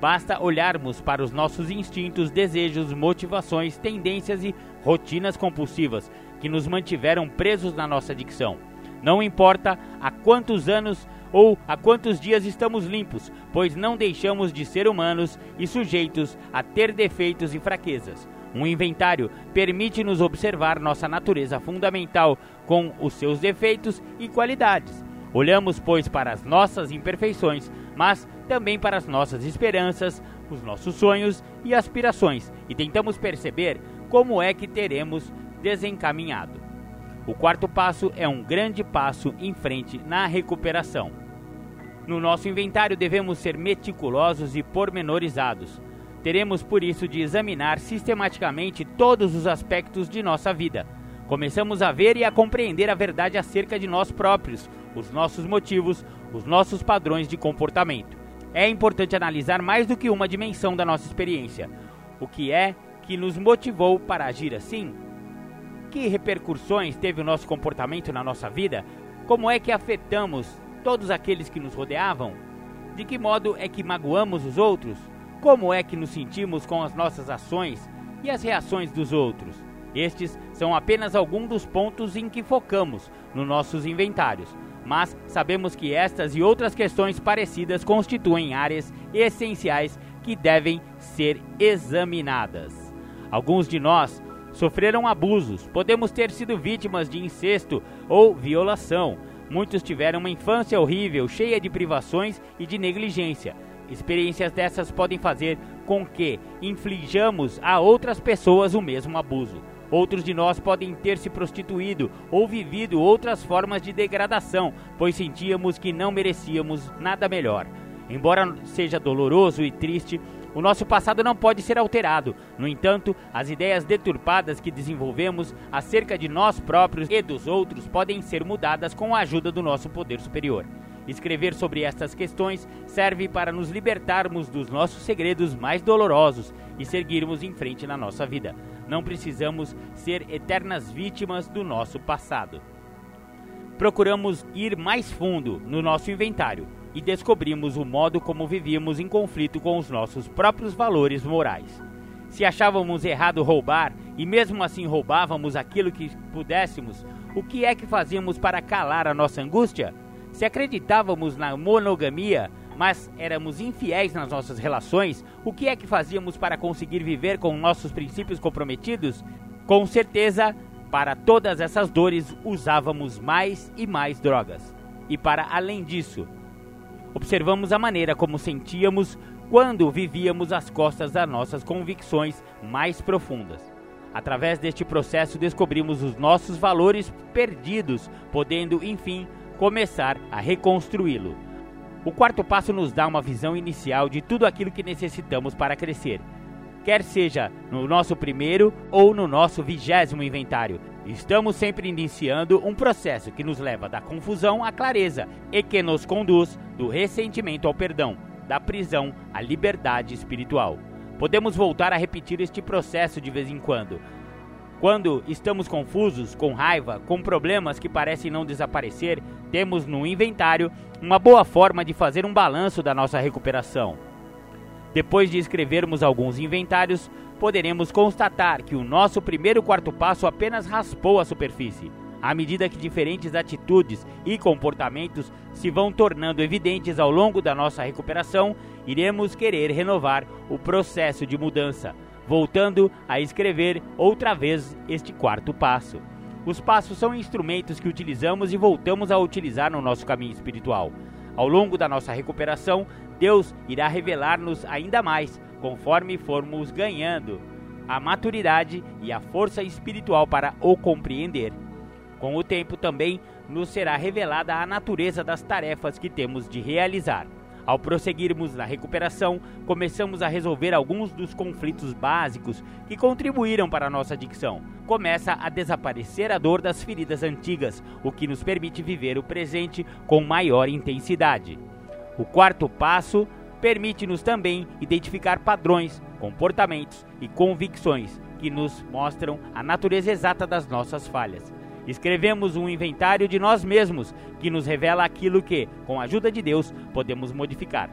Basta olharmos para os nossos instintos, desejos, motivações, tendências e rotinas compulsivas que nos mantiveram presos na nossa adicção. Não importa há quantos anos ou há quantos dias estamos limpos, pois não deixamos de ser humanos e sujeitos a ter defeitos e fraquezas. Um inventário permite-nos observar nossa natureza fundamental com os seus defeitos e qualidades. Olhamos, pois, para as nossas imperfeições, mas também para as nossas esperanças, os nossos sonhos e aspirações e tentamos perceber como é que teremos desencaminhado. O quarto passo é um grande passo em frente na recuperação. No nosso inventário devemos ser meticulosos e pormenorizados. Teremos por isso de examinar sistematicamente todos os aspectos de nossa vida. Começamos a ver e a compreender a verdade acerca de nós próprios, os nossos motivos, os nossos padrões de comportamento. É importante analisar mais do que uma dimensão da nossa experiência. O que é que nos motivou para agir assim? Que repercussões teve o nosso comportamento na nossa vida? Como é que afetamos todos aqueles que nos rodeavam? De que modo é que magoamos os outros? Como é que nos sentimos com as nossas ações e as reações dos outros? Estes são apenas alguns dos pontos em que focamos nos nossos inventários, mas sabemos que estas e outras questões parecidas constituem áreas essenciais que devem ser examinadas. Alguns de nós sofreram abusos, podemos ter sido vítimas de incesto ou violação. Muitos tiveram uma infância horrível, cheia de privações e de negligência. Experiências dessas podem fazer com que inflijamos a outras pessoas o mesmo abuso. Outros de nós podem ter se prostituído ou vivido outras formas de degradação, pois sentíamos que não merecíamos nada melhor. Embora seja doloroso e triste, o nosso passado não pode ser alterado. No entanto, as ideias deturpadas que desenvolvemos acerca de nós próprios e dos outros podem ser mudadas com a ajuda do nosso poder superior. Escrever sobre estas questões serve para nos libertarmos dos nossos segredos mais dolorosos e seguirmos em frente na nossa vida. Não precisamos ser eternas vítimas do nosso passado. Procuramos ir mais fundo no nosso inventário e descobrimos o modo como vivíamos em conflito com os nossos próprios valores morais. Se achávamos errado roubar e mesmo assim roubávamos aquilo que pudéssemos, o que é que fazíamos para calar a nossa angústia? Se acreditávamos na monogamia, mas éramos infiéis nas nossas relações, o que é que fazíamos para conseguir viver com nossos princípios comprometidos? Com certeza, para todas essas dores usávamos mais e mais drogas. E para além disso, observamos a maneira como sentíamos quando vivíamos às costas das nossas convicções mais profundas. Através deste processo descobrimos os nossos valores perdidos, podendo enfim começar a reconstruí-lo. O quarto passo nos dá uma visão inicial de tudo aquilo que necessitamos para crescer, quer seja no nosso primeiro ou no nosso vigésimo inventário. Estamos sempre iniciando um processo que nos leva da confusão à clareza e que nos conduz do ressentimento ao perdão, da prisão à liberdade espiritual. Podemos voltar a repetir este processo de vez em quando, quando estamos confusos, com raiva, com problemas que parecem não desaparecer, temos no inventário uma boa forma de fazer um balanço da nossa recuperação. Depois de escrevermos alguns inventários, poderemos constatar que o nosso primeiro quarto passo apenas raspou a superfície. À medida que diferentes atitudes e comportamentos se vão tornando evidentes ao longo da nossa recuperação, iremos querer renovar o processo de mudança voltando a escrever outra vez este quarto passo. Os passos são instrumentos que utilizamos e voltamos a utilizar no nosso caminho espiritual. Ao longo da nossa recuperação, Deus irá revelar-nos ainda mais, conforme formos ganhando a maturidade e a força espiritual para o compreender. Com o tempo também nos será revelada a natureza das tarefas que temos de realizar. Ao prosseguirmos na recuperação, começamos a resolver alguns dos conflitos básicos que contribuíram para a nossa adicção. Começa a desaparecer a dor das feridas antigas, o que nos permite viver o presente com maior intensidade. O quarto passo permite-nos também identificar padrões, comportamentos e convicções que nos mostram a natureza exata das nossas falhas. Escrevemos um inventário de nós mesmos que nos revela aquilo que, com a ajuda de Deus, podemos modificar.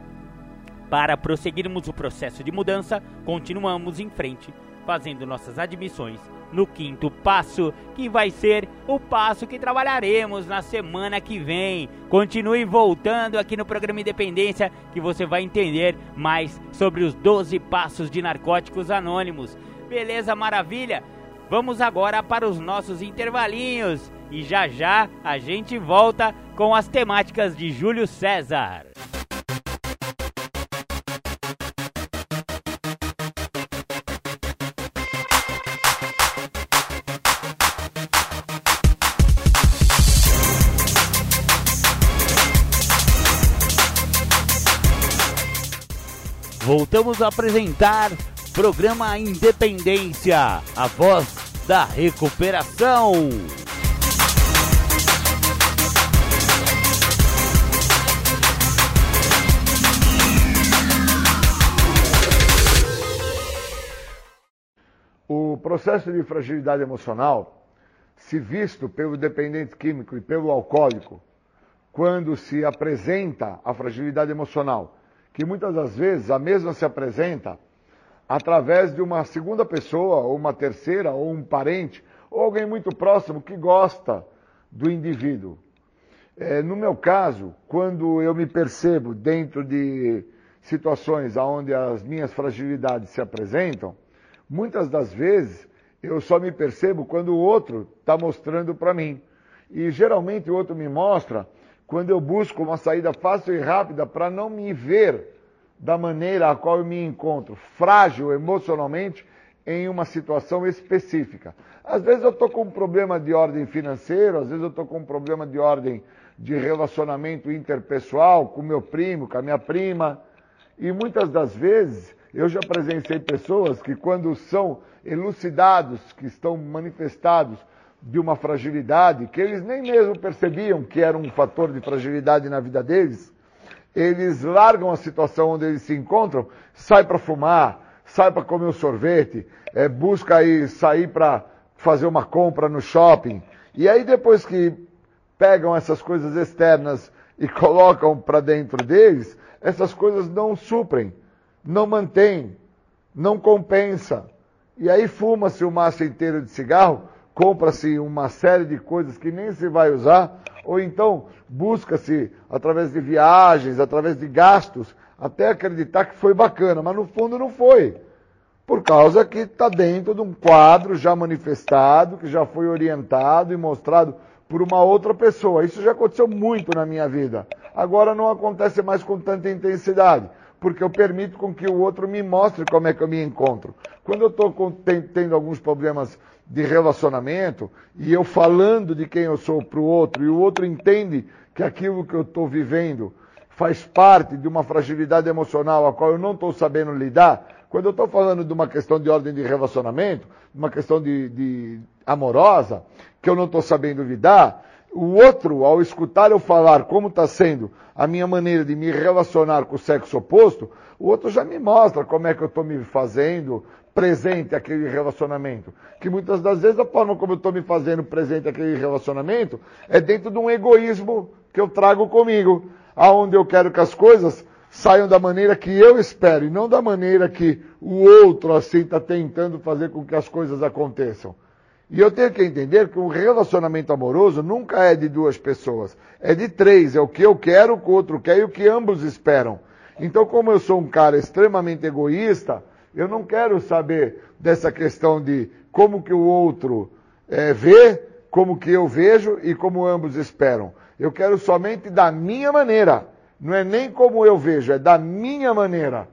Para prosseguirmos o processo de mudança, continuamos em frente, fazendo nossas admissões no quinto passo, que vai ser o passo que trabalharemos na semana que vem. Continue voltando aqui no programa Independência que você vai entender mais sobre os 12 passos de narcóticos anônimos. Beleza, maravilha? Vamos agora para os nossos intervalinhos e já já a gente volta com as temáticas de Júlio César. Voltamos a apresentar Programa Independência, a voz da recuperação. O processo de fragilidade emocional, se visto pelo dependente químico e pelo alcoólico, quando se apresenta a fragilidade emocional, que muitas das vezes a mesma se apresenta através de uma segunda pessoa, ou uma terceira, ou um parente, ou alguém muito próximo que gosta do indivíduo. É, no meu caso, quando eu me percebo dentro de situações onde as minhas fragilidades se apresentam, muitas das vezes Eu só me percebo quando o outro está mostrando para mim. E geralmente o outro me mostra quando eu busco uma saída fácil e rápida para não me ver da maneira a qual eu me encontro, frágil emocionalmente em uma situação específica. Às vezes eu estou com um problema de ordem financeira, às vezes eu estou com um problema de ordem de relacionamento interpessoal com meu primo, com a minha prima. E muitas das vezes eu já presenciei pessoas que, quando são elucidados, que estão manifestados de uma fragilidade, que eles nem mesmo percebiam que era um fator de fragilidade na vida deles, eles largam a situação onde eles se encontram, sai para fumar, sai para comer um sorvete, é, busca aí sair para fazer uma compra no shopping. E aí depois que pegam essas coisas externas e colocam para dentro deles, essas coisas não suprem, não mantêm, não compensa. E aí fuma-se o maço inteiro de cigarro, compra-se uma série de coisas que nem se vai usar, ou então busca-se, através de viagens, através de gastos, até acreditar que foi bacana, mas no fundo não foi. Por causa que está dentro de um quadro já manifestado, que já foi orientado e mostrado por uma outra pessoa. Isso já aconteceu muito na minha vida. Agora não acontece mais com tanta intensidade, porque eu permito com que o outro me mostre como é que eu me encontro. Quando eu estou tendo alguns problemas de relacionamento e eu falando de quem eu sou para o outro e o outro entende que aquilo que eu estou vivendo faz parte de uma fragilidade emocional a qual eu não estou sabendo lidar, quando eu estou falando de uma questão de ordem de relacionamento, uma questão de, de amorosa, que eu não estou sabendo lidar, o outro, ao escutar eu falar como está sendo a minha maneira de me relacionar com o sexo oposto, o outro já me mostra como é que eu estou me fazendo presente aquele relacionamento. Que muitas das vezes a forma como eu estou me fazendo presente aquele relacionamento é dentro de um egoísmo que eu trago comigo, aonde eu quero que as coisas saiam da maneira que eu espero e não da maneira que o outro assim está tentando fazer com que as coisas aconteçam. E eu tenho que entender que um relacionamento amoroso nunca é de duas pessoas, é de três. É o que eu quero, o que o outro quer e o que ambos esperam. Então, como eu sou um cara extremamente egoísta, eu não quero saber dessa questão de como que o outro é, vê, como que eu vejo e como ambos esperam. Eu quero somente da minha maneira. Não é nem como eu vejo, é da minha maneira.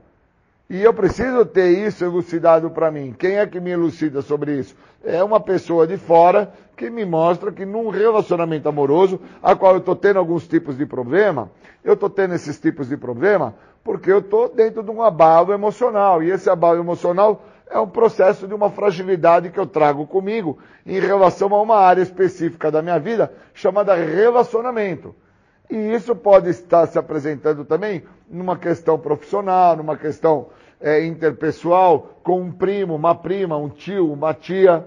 E eu preciso ter isso elucidado para mim. Quem é que me elucida sobre isso? É uma pessoa de fora que me mostra que num relacionamento amoroso, a qual eu estou tendo alguns tipos de problema, eu estou tendo esses tipos de problema porque eu estou dentro de um abalo emocional. E esse abalo emocional é um processo de uma fragilidade que eu trago comigo em relação a uma área específica da minha vida chamada relacionamento. E isso pode estar se apresentando também numa questão profissional, numa questão é, interpessoal, com um primo, uma prima, um tio, uma tia.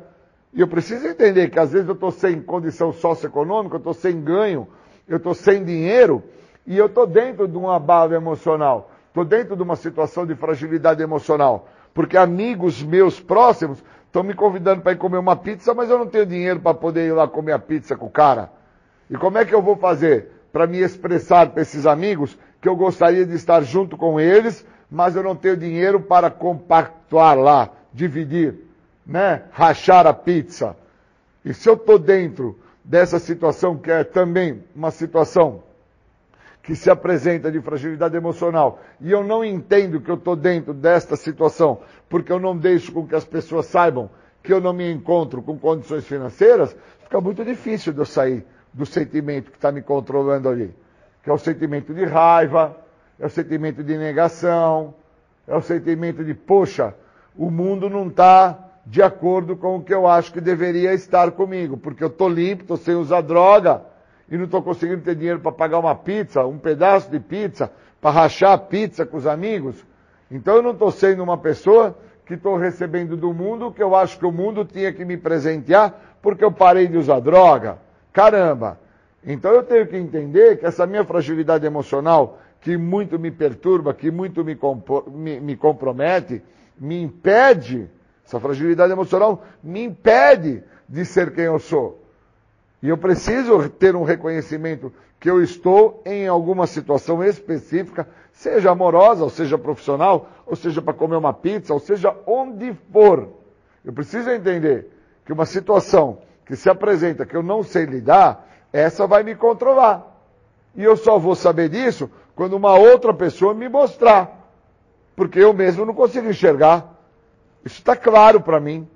E eu preciso entender que às vezes eu estou sem condição socioeconômica, eu estou sem ganho, eu estou sem dinheiro, e eu estou dentro de um abalo emocional, estou dentro de uma situação de fragilidade emocional, porque amigos meus próximos estão me convidando para ir comer uma pizza, mas eu não tenho dinheiro para poder ir lá comer a pizza com o cara. E como é que eu vou fazer para me expressar para esses amigos que eu gostaria de estar junto com eles, mas eu não tenho dinheiro para compactuar lá, dividir, né? Rachar a pizza. E se eu estou dentro dessa situação, que é também uma situação que se apresenta de fragilidade emocional e eu não entendo que eu estou dentro desta situação porque eu não deixo com que as pessoas saibam que eu não me encontro com condições financeiras, fica muito difícil de eu sair do sentimento que está me controlando ali. Que é o sentimento de raiva, é o sentimento de negação, é o sentimento de, poxa, o mundo não está de acordo com o que eu acho que deveria estar comigo, porque eu estou limpo, estou sem usar droga, e não estou conseguindo ter dinheiro para pagar uma pizza, um pedaço de pizza, para rachar pizza com os amigos. Então eu não estou sendo uma pessoa que estou recebendo do mundo que eu acho que o mundo tinha que me presentear porque eu parei de usar droga. Caramba! Então eu tenho que entender que essa minha fragilidade emocional, que muito me perturba, que muito me, me, me compromete, me impede, essa fragilidade emocional me impede de ser quem eu sou. E eu preciso ter um reconhecimento que eu estou em alguma situação específica, seja amorosa, ou seja profissional, ou seja para comer uma pizza, ou seja onde for. Eu preciso entender que uma situação que se apresenta que eu não sei lidar, essa vai me controlar. E eu só vou saber disso quando uma outra pessoa me mostrar. Porque eu mesmo não consigo enxergar. Isso está claro para mim.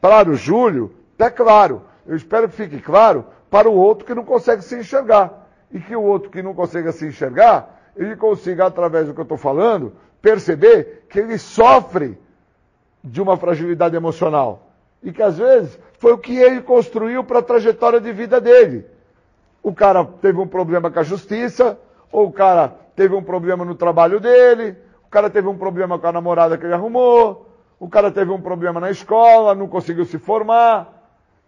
Para o Júlio, está claro. Eu espero que fique claro para o outro que não consegue se enxergar. E que o outro que não consegue se enxergar, ele consiga, através do que eu estou falando, perceber que ele sofre de uma fragilidade emocional. E que às vezes foi o que ele construiu para a trajetória de vida dele. O cara teve um problema com a justiça, ou o cara teve um problema no trabalho dele, o cara teve um problema com a namorada que ele arrumou, o cara teve um problema na escola, não conseguiu se formar.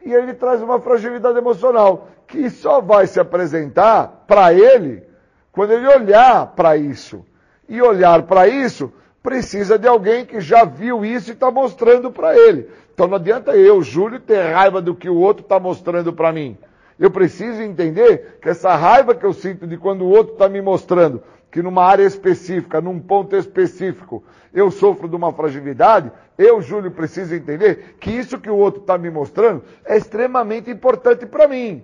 E ele traz uma fragilidade emocional que só vai se apresentar para ele quando ele olhar para isso. E olhar para isso precisa de alguém que já viu isso e está mostrando para ele. Então não adianta eu, Júlio, ter raiva do que o outro está mostrando para mim. Eu preciso entender que essa raiva que eu sinto de quando o outro está me mostrando que numa área específica, num ponto específico, eu sofro de uma fragilidade, eu, Júlio, preciso entender que isso que o outro está me mostrando é extremamente importante para mim.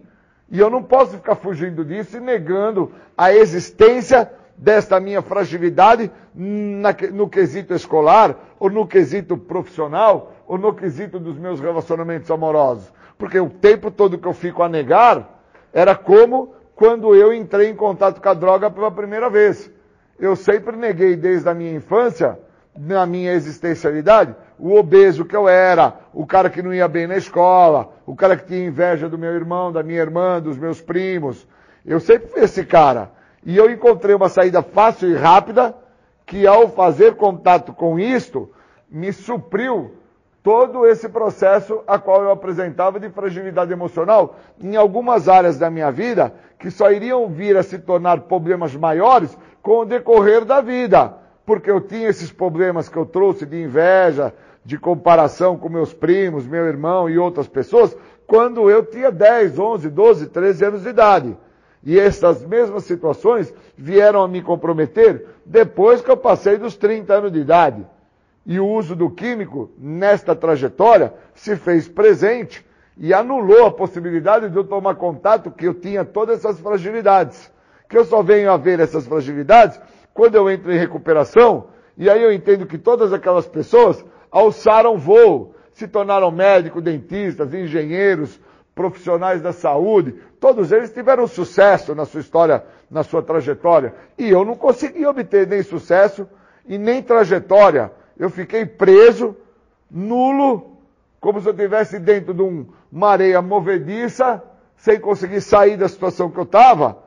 E eu não posso ficar fugindo disso e negando a existência desta minha fragilidade no quesito escolar, ou no quesito profissional, ou no quesito dos meus relacionamentos amorosos. Porque o tempo todo que eu fico a negar era como quando eu entrei em contato com a droga pela primeira vez. Eu sempre neguei desde a minha infância, na minha existencialidade, o obeso que eu era, o cara que não ia bem na escola, o cara que tinha inveja do meu irmão, da minha irmã, dos meus primos. Eu sempre fui esse cara. E eu encontrei uma saída fácil e rápida que ao fazer contato com isto, me supriu todo esse processo a qual eu apresentava de fragilidade emocional em algumas áreas da minha vida que só iriam vir a se tornar problemas maiores com o decorrer da vida, porque eu tinha esses problemas que eu trouxe de inveja, de comparação com meus primos, meu irmão e outras pessoas, quando eu tinha 10, 11, 12, 13 anos de idade. E essas mesmas situações vieram a me comprometer depois que eu passei dos 30 anos de idade e o uso do químico nesta trajetória se fez presente e anulou a possibilidade de eu tomar contato que eu tinha todas essas fragilidades. Que eu só venho a ver essas fragilidades quando eu entro em recuperação e aí eu entendo que todas aquelas pessoas alçaram voo, se tornaram médicos, dentistas, engenheiros, profissionais da saúde, todos eles tiveram sucesso na sua história, na sua trajetória. E eu não consegui obter nem sucesso e nem trajetória eu fiquei preso, nulo, como se eu estivesse dentro de um, uma areia movediça, sem conseguir sair da situação que eu estava,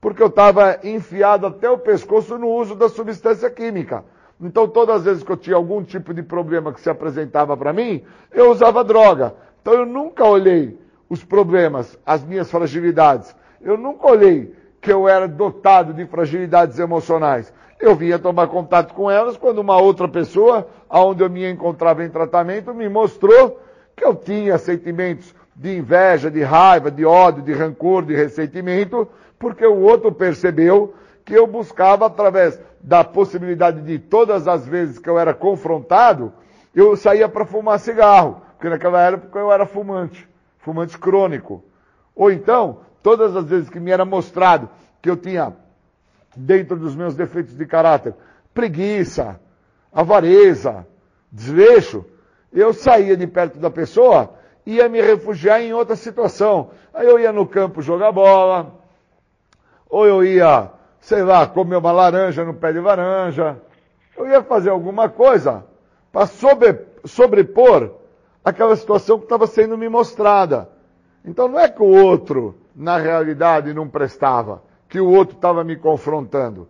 porque eu estava enfiado até o pescoço no uso da substância química. Então, todas as vezes que eu tinha algum tipo de problema que se apresentava para mim, eu usava droga. Então, eu nunca olhei os problemas, as minhas fragilidades. Eu nunca olhei que eu era dotado de fragilidades emocionais. Eu vinha tomar contato com elas quando uma outra pessoa, aonde eu me encontrava em tratamento, me mostrou que eu tinha sentimentos de inveja, de raiva, de ódio, de rancor, de ressentimento, porque o outro percebeu que eu buscava através da possibilidade de todas as vezes que eu era confrontado, eu saía para fumar cigarro, porque naquela época eu era fumante, fumante crônico. Ou então, todas as vezes que me era mostrado que eu tinha dentro dos meus defeitos de caráter, preguiça, avareza, desleixo, eu saía de perto da pessoa ia me refugiar em outra situação. Aí eu ia no campo jogar bola, ou eu ia, sei lá, comer uma laranja no pé de laranja, eu ia fazer alguma coisa para sobre, sobrepor aquela situação que estava sendo me mostrada. Então não é que o outro, na realidade, não prestava que o outro estava me confrontando.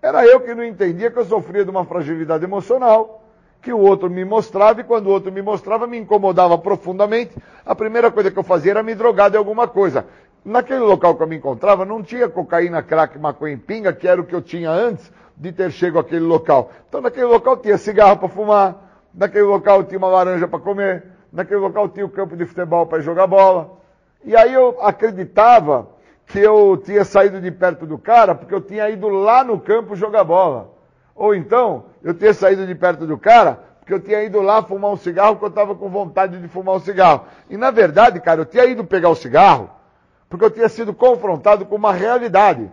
Era eu que não entendia que eu sofria de uma fragilidade emocional, que o outro me mostrava, e quando o outro me mostrava, me incomodava profundamente. A primeira coisa que eu fazia era me drogar de alguma coisa. Naquele local que eu me encontrava, não tinha cocaína, crack, maconha e pinga, que era o que eu tinha antes de ter chego àquele local. Então, naquele local tinha cigarro para fumar, naquele local tinha uma laranja para comer, naquele local tinha o campo de futebol para jogar bola. E aí eu acreditava que eu tinha saído de perto do cara porque eu tinha ido lá no campo jogar bola. Ou então, eu tinha saído de perto do cara porque eu tinha ido lá fumar um cigarro porque eu estava com vontade de fumar um cigarro. E na verdade, cara, eu tinha ido pegar o cigarro porque eu tinha sido confrontado com uma realidade,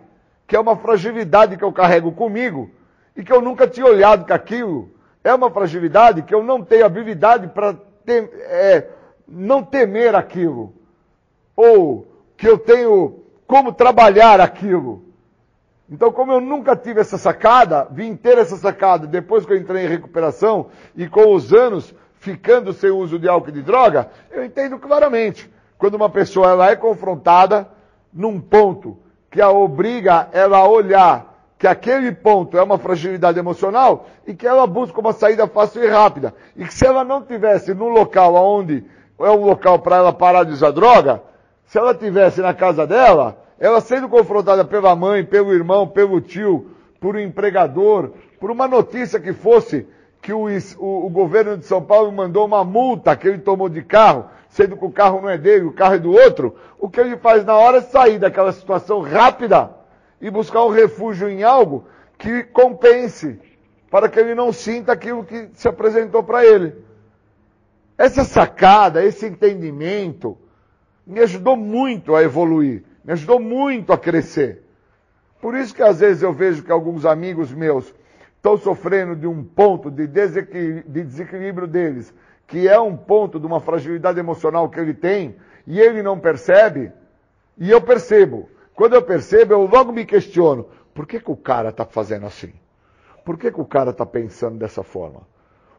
que é uma fragilidade que eu carrego comigo e que eu nunca tinha olhado que aquilo é uma fragilidade que eu não tenho habilidade para é, não temer aquilo. Ou que eu tenho como trabalhar aquilo. Então, como eu nunca tive essa sacada, vim ter essa sacada depois que eu entrei em recuperação e com os anos ficando sem uso de álcool e de droga, eu entendo claramente quando uma pessoa ela é confrontada num ponto que a obriga ela a olhar que aquele ponto é uma fragilidade emocional e que ela busca uma saída fácil e rápida. E que se ela não tivesse num local onde é um local para ela parar de usar droga, se ela tivesse na casa dela, ela sendo confrontada pela mãe, pelo irmão, pelo tio, por um empregador, por uma notícia que fosse que o, o, o, governo de São Paulo mandou uma multa que ele tomou de carro, sendo que o carro não é dele, o carro é do outro, o que ele faz na hora é sair daquela situação rápida e buscar um refúgio em algo que compense, para que ele não sinta aquilo que se apresentou para ele. Essa sacada, esse entendimento, me ajudou muito a evoluir me ajudou muito a crescer. Por isso que às vezes eu vejo que alguns amigos meus estão sofrendo de um ponto de desequilíbrio, de desequilíbrio deles, que é um ponto de uma fragilidade emocional que ele tem, e ele não percebe, e eu percebo. Quando eu percebo, eu logo me questiono, por que, que o cara está fazendo assim? Por que, que o cara está pensando dessa forma?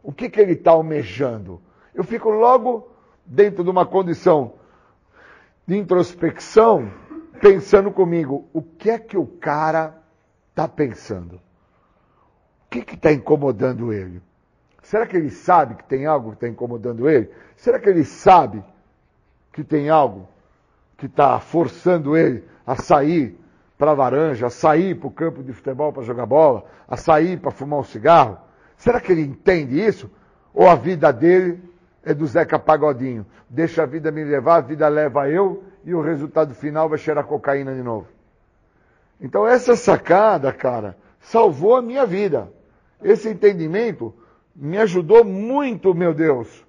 O que, que ele está almejando? Eu fico logo dentro de uma condição de introspecção pensando comigo, o que é que o cara está pensando? O que está incomodando ele? Será que ele sabe que tem algo que está incomodando ele? Será que ele sabe que tem algo que está forçando ele a sair para a varanja, a sair para o campo de futebol para jogar bola, a sair para fumar um cigarro? Será que ele entende isso? Ou a vida dele é do Zeca Pagodinho? Deixa a vida me levar, a vida leva eu e o resultado final vai cheirar cocaína de novo. Então essa sacada, cara, salvou a minha vida. Esse entendimento me ajudou muito, meu Deus,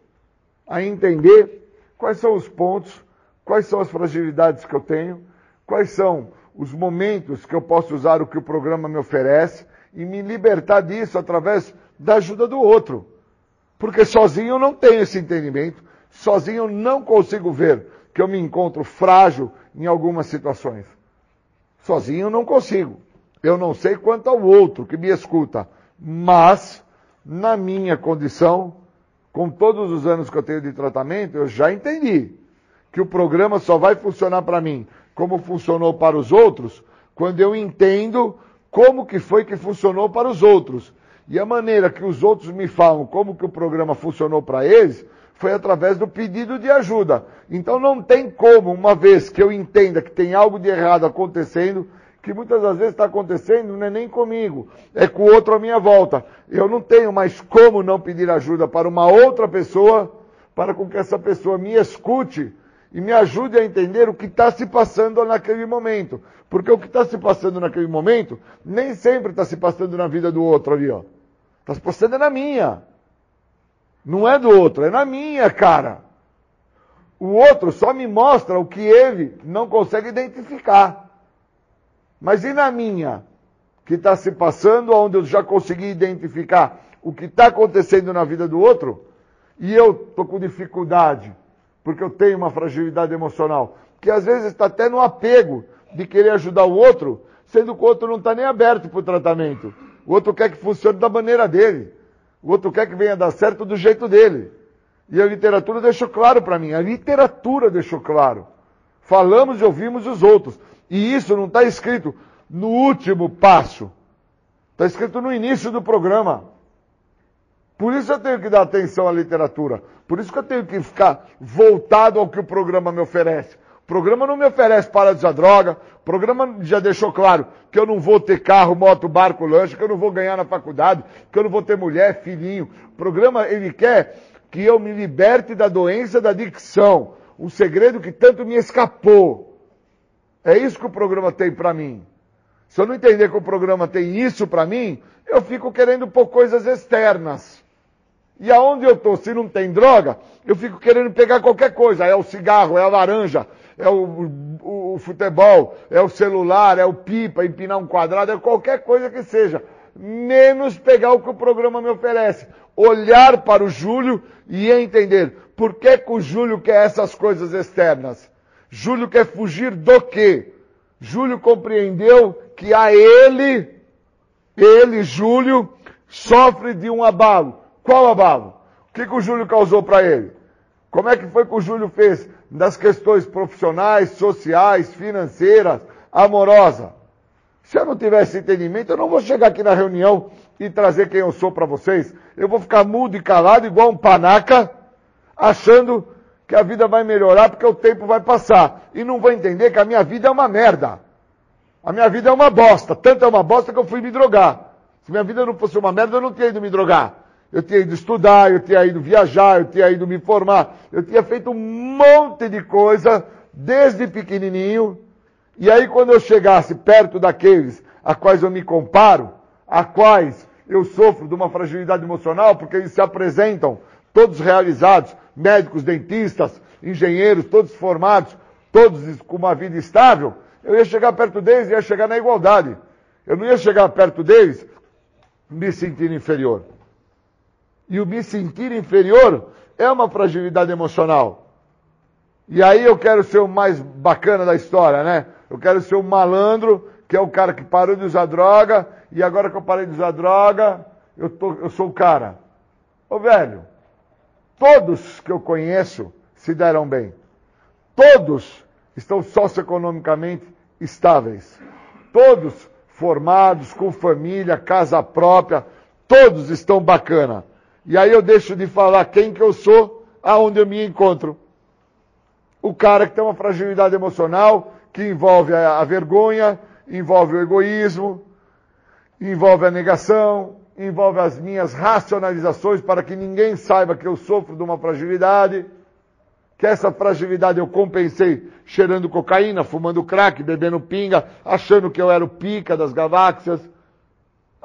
a entender quais são os pontos, quais são as fragilidades que eu tenho, quais são os momentos que eu posso usar o que o programa me oferece e me libertar disso através da ajuda do outro. Porque sozinho eu não tenho esse entendimento, sozinho eu não consigo ver que eu me encontro frágil em algumas situações. Sozinho eu não consigo. Eu não sei quanto ao outro que me escuta, mas na minha condição, com todos os anos que eu tenho de tratamento, eu já entendi que o programa só vai funcionar para mim como funcionou para os outros, quando eu entendo como que foi que funcionou para os outros. E a maneira que os outros me falam como que o programa funcionou para eles, foi através do pedido de ajuda. Então não tem como, uma vez que eu entenda que tem algo de errado acontecendo, que muitas das vezes está acontecendo, não é nem comigo, é com o outro à minha volta. Eu não tenho mais como não pedir ajuda para uma outra pessoa, para com que essa pessoa me escute e me ajude a entender o que está se passando naquele momento. Porque o que está se passando naquele momento, nem sempre está se passando na vida do outro ali, ó. Está se passando na minha. Não é do outro, é na minha, cara. O outro só me mostra o que ele não consegue identificar. Mas e na minha? Que está se passando, onde eu já consegui identificar o que está acontecendo na vida do outro, e eu estou com dificuldade, porque eu tenho uma fragilidade emocional, que às vezes está até no apego de querer ajudar o outro, sendo que o outro não está nem aberto para o tratamento. O outro quer que funcione da maneira dele. O outro quer que venha dar certo do jeito dele. E a literatura deixou claro para mim. A literatura deixou claro. Falamos e ouvimos os outros. E isso não está escrito no último passo. Está escrito no início do programa. Por isso eu tenho que dar atenção à literatura. Por isso que eu tenho que ficar voltado ao que o programa me oferece. Programa não me oferece para de usar droga. Programa já deixou claro que eu não vou ter carro, moto, barco, lanche, que eu não vou ganhar na faculdade, que eu não vou ter mulher, filhinho. Programa, ele quer que eu me liberte da doença da adicção. Um segredo que tanto me escapou. É isso que o programa tem para mim. Se eu não entender que o programa tem isso para mim, eu fico querendo pôr coisas externas. E aonde eu estou, se não tem droga, eu fico querendo pegar qualquer coisa. É o cigarro, é a laranja, é o, o, o futebol, é o celular, é o pipa, empinar um quadrado, é qualquer coisa que seja. Menos pegar o que o programa me oferece. Olhar para o Júlio e entender por que, que o Júlio quer essas coisas externas. Júlio quer fugir do quê? Júlio compreendeu que a ele, ele, Júlio, sofre de um abalo. Qual abalo? O que, que o Júlio causou para ele? Como é que foi que o Júlio fez das questões profissionais, sociais, financeiras, amorosa? Se eu não tivesse entendimento, eu não vou chegar aqui na reunião e trazer quem eu sou para vocês. Eu vou ficar mudo e calado, igual um panaca, achando que a vida vai melhorar porque o tempo vai passar. E não vou entender que a minha vida é uma merda. A minha vida é uma bosta. Tanto é uma bosta que eu fui me drogar. Se minha vida não fosse uma merda, eu não tinha ido me drogar. Eu tinha ido estudar, eu tinha ido viajar, eu tinha ido me formar. Eu tinha feito um monte de coisa desde pequenininho. E aí quando eu chegasse perto daqueles a quais eu me comparo, a quais eu sofro de uma fragilidade emocional, porque eles se apresentam todos realizados, médicos, dentistas, engenheiros, todos formados, todos com uma vida estável, eu ia chegar perto deles e ia chegar na igualdade. Eu não ia chegar perto deles me sentir inferior. E o me sentir inferior é uma fragilidade emocional. E aí eu quero ser o mais bacana da história, né? Eu quero ser o malandro, que é o cara que parou de usar droga, e agora que eu parei de usar droga, eu, tô, eu sou o cara. Ô velho, Todos que eu conheço se deram bem. Todos estão socioeconomicamente estáveis. Todos formados, com família, casa própria. Todos estão bacana. E aí eu deixo de falar quem que eu sou, aonde eu me encontro. O cara que tem uma fragilidade emocional, que envolve a, a vergonha, envolve o egoísmo, envolve a negação, envolve as minhas racionalizações para que ninguém saiba que eu sofro de uma fragilidade, que essa fragilidade eu compensei cheirando cocaína, fumando crack, bebendo pinga, achando que eu era o pica das galáxias.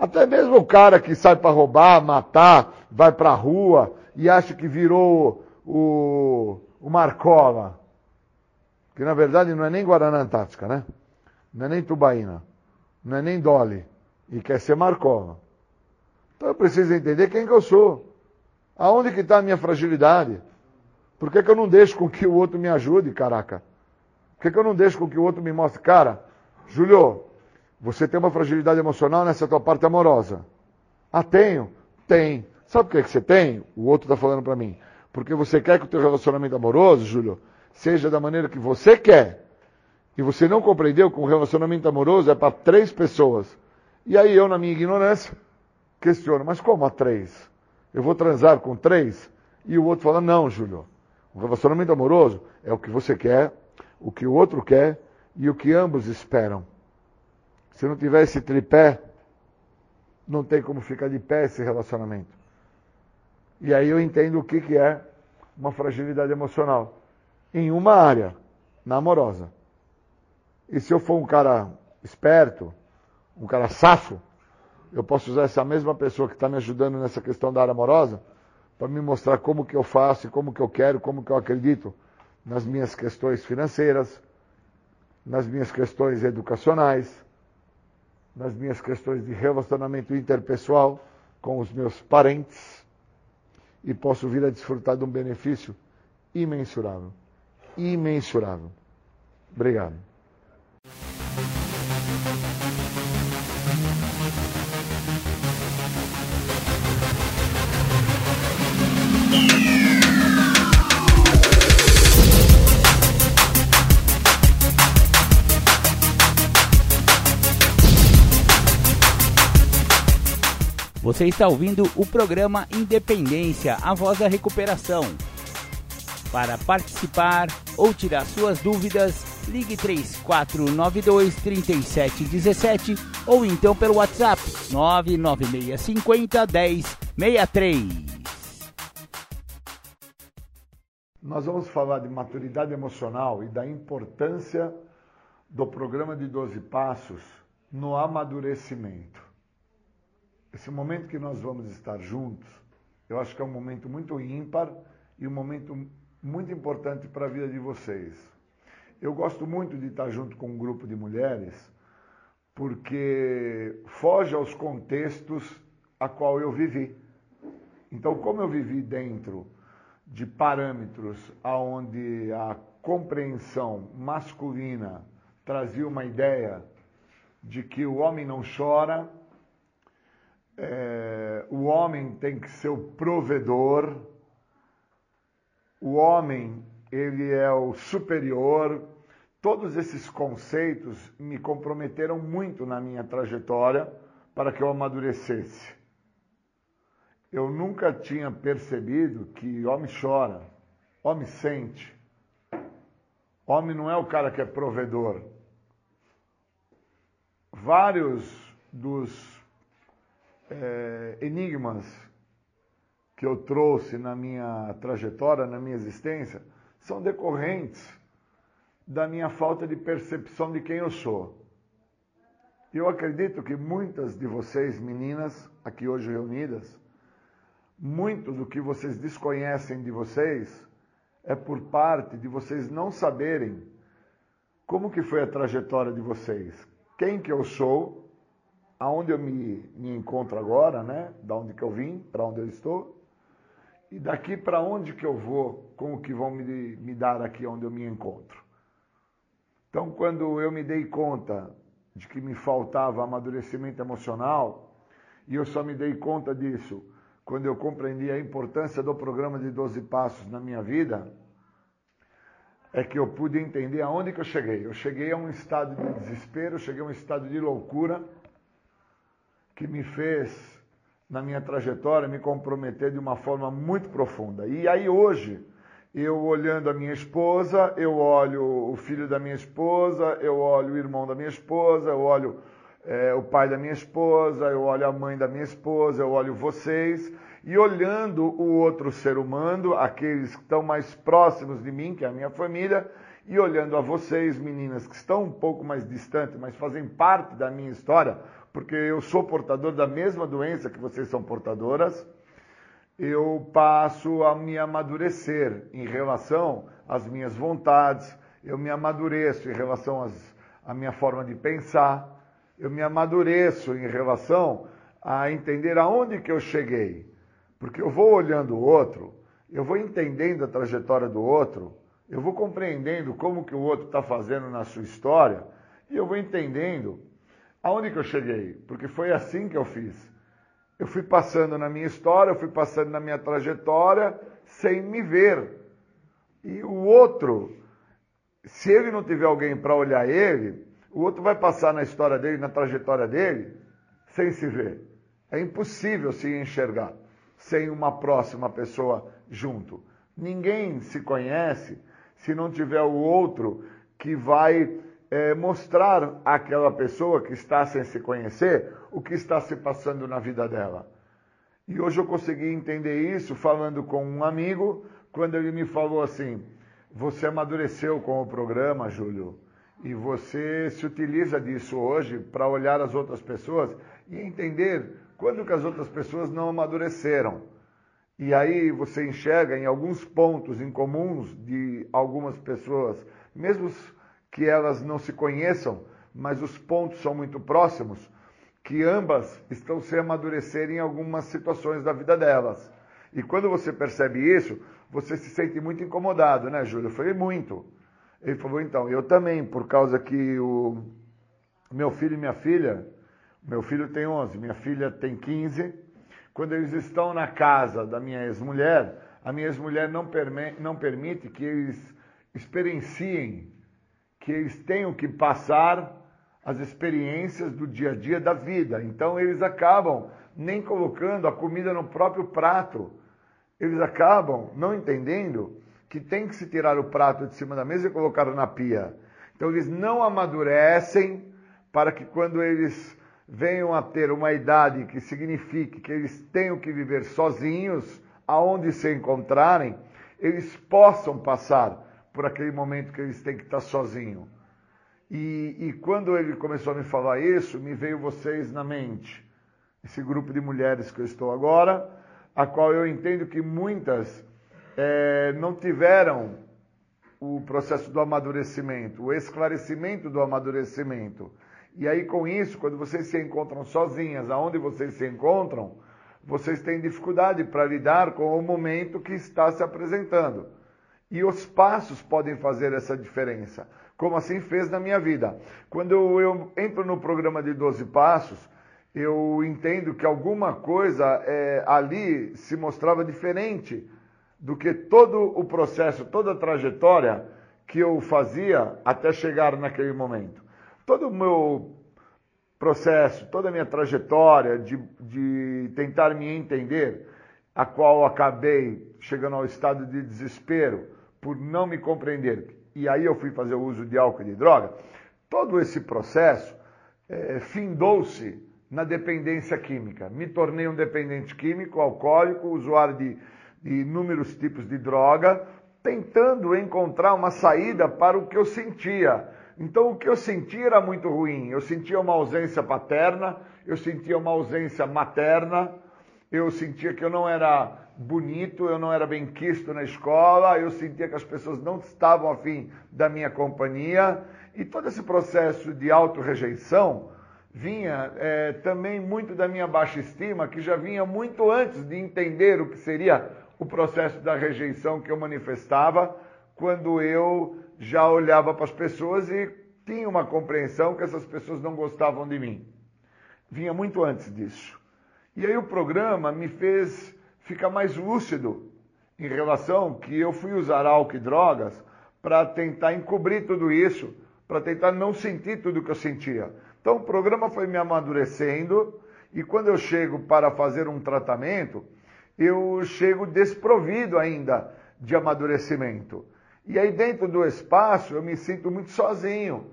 Até mesmo o cara que sai para roubar, matar, vai para a rua e acha que virou o, o Marcola. Que na verdade não é nem Guaraná Antártica, né? Não é nem Tubaína. Não é nem Dolly. E quer ser Marcola. Então eu preciso entender quem que eu sou. Aonde que está a minha fragilidade? Por que, que eu não deixo com que o outro me ajude, caraca? Por que, que eu não deixo com que o outro me mostre? Cara, Júlio, você tem uma fragilidade emocional nessa tua parte amorosa. Ah, tenho? Tem. Sabe por que, que você tem? O outro está falando para mim. Porque você quer que o teu relacionamento amoroso, Júlio, seja da maneira que você quer. E você não compreendeu que um relacionamento amoroso é para três pessoas. E aí eu, na minha ignorância, questiono, mas como a três? Eu vou transar com três? E o outro fala, não, Júlio. Um relacionamento amoroso é o que você quer, o que o outro quer e o que ambos esperam. Se não tiver esse tripé, não tem como ficar de pé esse relacionamento. E aí eu entendo o que, que é uma fragilidade emocional. Em uma área, na amorosa. E se eu for um cara esperto, um cara safo, eu posso usar essa mesma pessoa que está me ajudando nessa questão da área amorosa para me mostrar como que eu faço, como que eu quero, como que eu acredito nas minhas questões financeiras, nas minhas questões educacionais, nas minhas questões de relacionamento interpessoal com os meus parentes e posso vir a desfrutar de um benefício imensurável. Imensurável. Obrigado. Você está ouvindo o programa Independência, a voz da recuperação. Para participar ou tirar suas dúvidas, ligue 3492 3717 ou então pelo WhatsApp 99650 1063. Nós vamos falar de maturidade emocional e da importância do programa de 12 passos no amadurecimento. Esse momento que nós vamos estar juntos, Eu acho que é um momento muito ímpar e um momento muito importante para a vida de vocês. Eu gosto muito de estar junto com um grupo de mulheres porque foge aos contextos a qual eu vivi. Então, como eu vivi dentro de parâmetros aonde a compreensão masculina trazia uma ideia de que o homem não chora, é, o homem tem que ser o provedor, o homem ele é o superior. Todos esses conceitos me comprometeram muito na minha trajetória para que eu amadurecesse. Eu nunca tinha percebido que homem chora, homem sente. Homem não é o cara que é provedor. Vários dos é, enigmas que eu trouxe na minha trajetória, na minha existência, são decorrentes da minha falta de percepção de quem eu sou. Eu acredito que muitas de vocês, meninas, aqui hoje reunidas, muito do que vocês desconhecem de vocês é por parte de vocês não saberem como que foi a trajetória de vocês, quem que eu sou, aonde eu me, me encontro agora, né? Da onde que eu vim, para onde eu estou, e daqui para onde que eu vou, com o que vão me, me dar aqui onde eu me encontro. Então, quando eu me dei conta de que me faltava amadurecimento emocional, e eu só me dei conta disso quando eu compreendi a importância do programa de 12 passos na minha vida, é que eu pude entender aonde que eu cheguei. Eu cheguei a um estado de desespero, cheguei a um estado de loucura que me fez na minha trajetória me comprometer de uma forma muito profunda. E aí hoje, eu olhando a minha esposa, eu olho o filho da minha esposa, eu olho o irmão da minha esposa, eu olho é, o pai da minha esposa, eu olho a mãe da minha esposa, eu olho vocês, e olhando o outro ser humano, aqueles que estão mais próximos de mim, que é a minha família, e olhando a vocês, meninas, que estão um pouco mais distantes, mas fazem parte da minha história, porque eu sou portador da mesma doença que vocês são portadoras, eu passo a me amadurecer em relação às minhas vontades, eu me amadureço em relação às, à minha forma de pensar, eu me amadureço em relação a entender aonde que eu cheguei. Porque eu vou olhando o outro, eu vou entendendo a trajetória do outro, eu vou compreendendo como que o outro está fazendo na sua história, e eu vou entendendo aonde que eu cheguei, porque foi assim que eu fiz. Eu fui passando na minha história, eu fui passando na minha trajetória, sem me ver. E o outro, se ele não tiver alguém para olhar ele, o outro vai passar na história dele, na trajetória dele, sem se ver. É impossível se enxergar sem uma próxima pessoa junto. Ninguém se conhece se não tiver o outro que vai é, mostrar àquela pessoa que está sem se conhecer o que está se passando na vida dela. E hoje eu consegui entender isso falando com um amigo, quando ele me falou assim: Você amadureceu com o programa, Júlio e você se utiliza disso hoje para olhar as outras pessoas e entender quando que as outras pessoas não amadureceram. E aí você enxerga em alguns pontos em comuns de algumas pessoas, mesmo que elas não se conheçam, mas os pontos são muito próximos, que ambas estão se amadurecer em algumas situações da vida delas. E quando você percebe isso, você se sente muito incomodado, né, Júlio? Foi muito. Ele falou, então, eu também, por causa que o meu filho e minha filha, meu filho tem 11, minha filha tem 15, quando eles estão na casa da minha ex-mulher, a minha ex-mulher não, não permite que eles experienciem, que eles tenham que passar as experiências do dia a dia da vida. Então eles acabam nem colocando a comida no próprio prato. Eles acabam não entendendo que tem que se tirar o prato de cima da mesa e colocar na pia. Então eles não amadurecem para que quando eles venham a ter uma idade que signifique que eles tenham que viver sozinhos, aonde se encontrarem, eles possam passar por aquele momento que eles têm que estar sozinhos. E, e quando ele começou a me falar isso, me veio vocês na mente. Esse grupo de mulheres que eu estou agora, a qual eu entendo que muitas é, não tiveram o processo do amadurecimento, o esclarecimento do amadurecimento. E aí, com isso, quando vocês se encontram sozinhas, aonde vocês se encontram, vocês têm dificuldade para lidar com o momento que está se apresentando. E os passos podem fazer essa diferença, como assim fez na minha vida. Quando eu entro no programa de 12 Passos, eu entendo que alguma coisa é, ali se mostrava diferente do que todo o processo, toda a trajetória que eu fazia até chegar naquele momento. Todo o meu processo, toda a minha trajetória de, de tentar me entender, a qual acabei chegando ao estado de desespero por não me compreender, e aí eu fui fazer o uso de álcool e de droga, todo esse processo é, findou-se na dependência química. Me tornei um dependente químico, alcoólico, usuário de de inúmeros tipos de droga, tentando encontrar uma saída para o que eu sentia. Então, o que eu sentia era muito ruim. Eu sentia uma ausência paterna, eu sentia uma ausência materna, eu sentia que eu não era bonito, eu não era bem quisto na escola, eu sentia que as pessoas não estavam afim da minha companhia. E todo esse processo de auto-rejeição vinha é, também muito da minha baixa estima, que já vinha muito antes de entender o que seria o processo da rejeição que eu manifestava quando eu já olhava para as pessoas e tinha uma compreensão que essas pessoas não gostavam de mim. Vinha muito antes disso. E aí o programa me fez ficar mais lúcido em relação que eu fui usar álcool e drogas para tentar encobrir tudo isso, para tentar não sentir tudo que eu sentia. Então o programa foi me amadurecendo e quando eu chego para fazer um tratamento, eu chego desprovido ainda de amadurecimento. E aí dentro do espaço eu me sinto muito sozinho.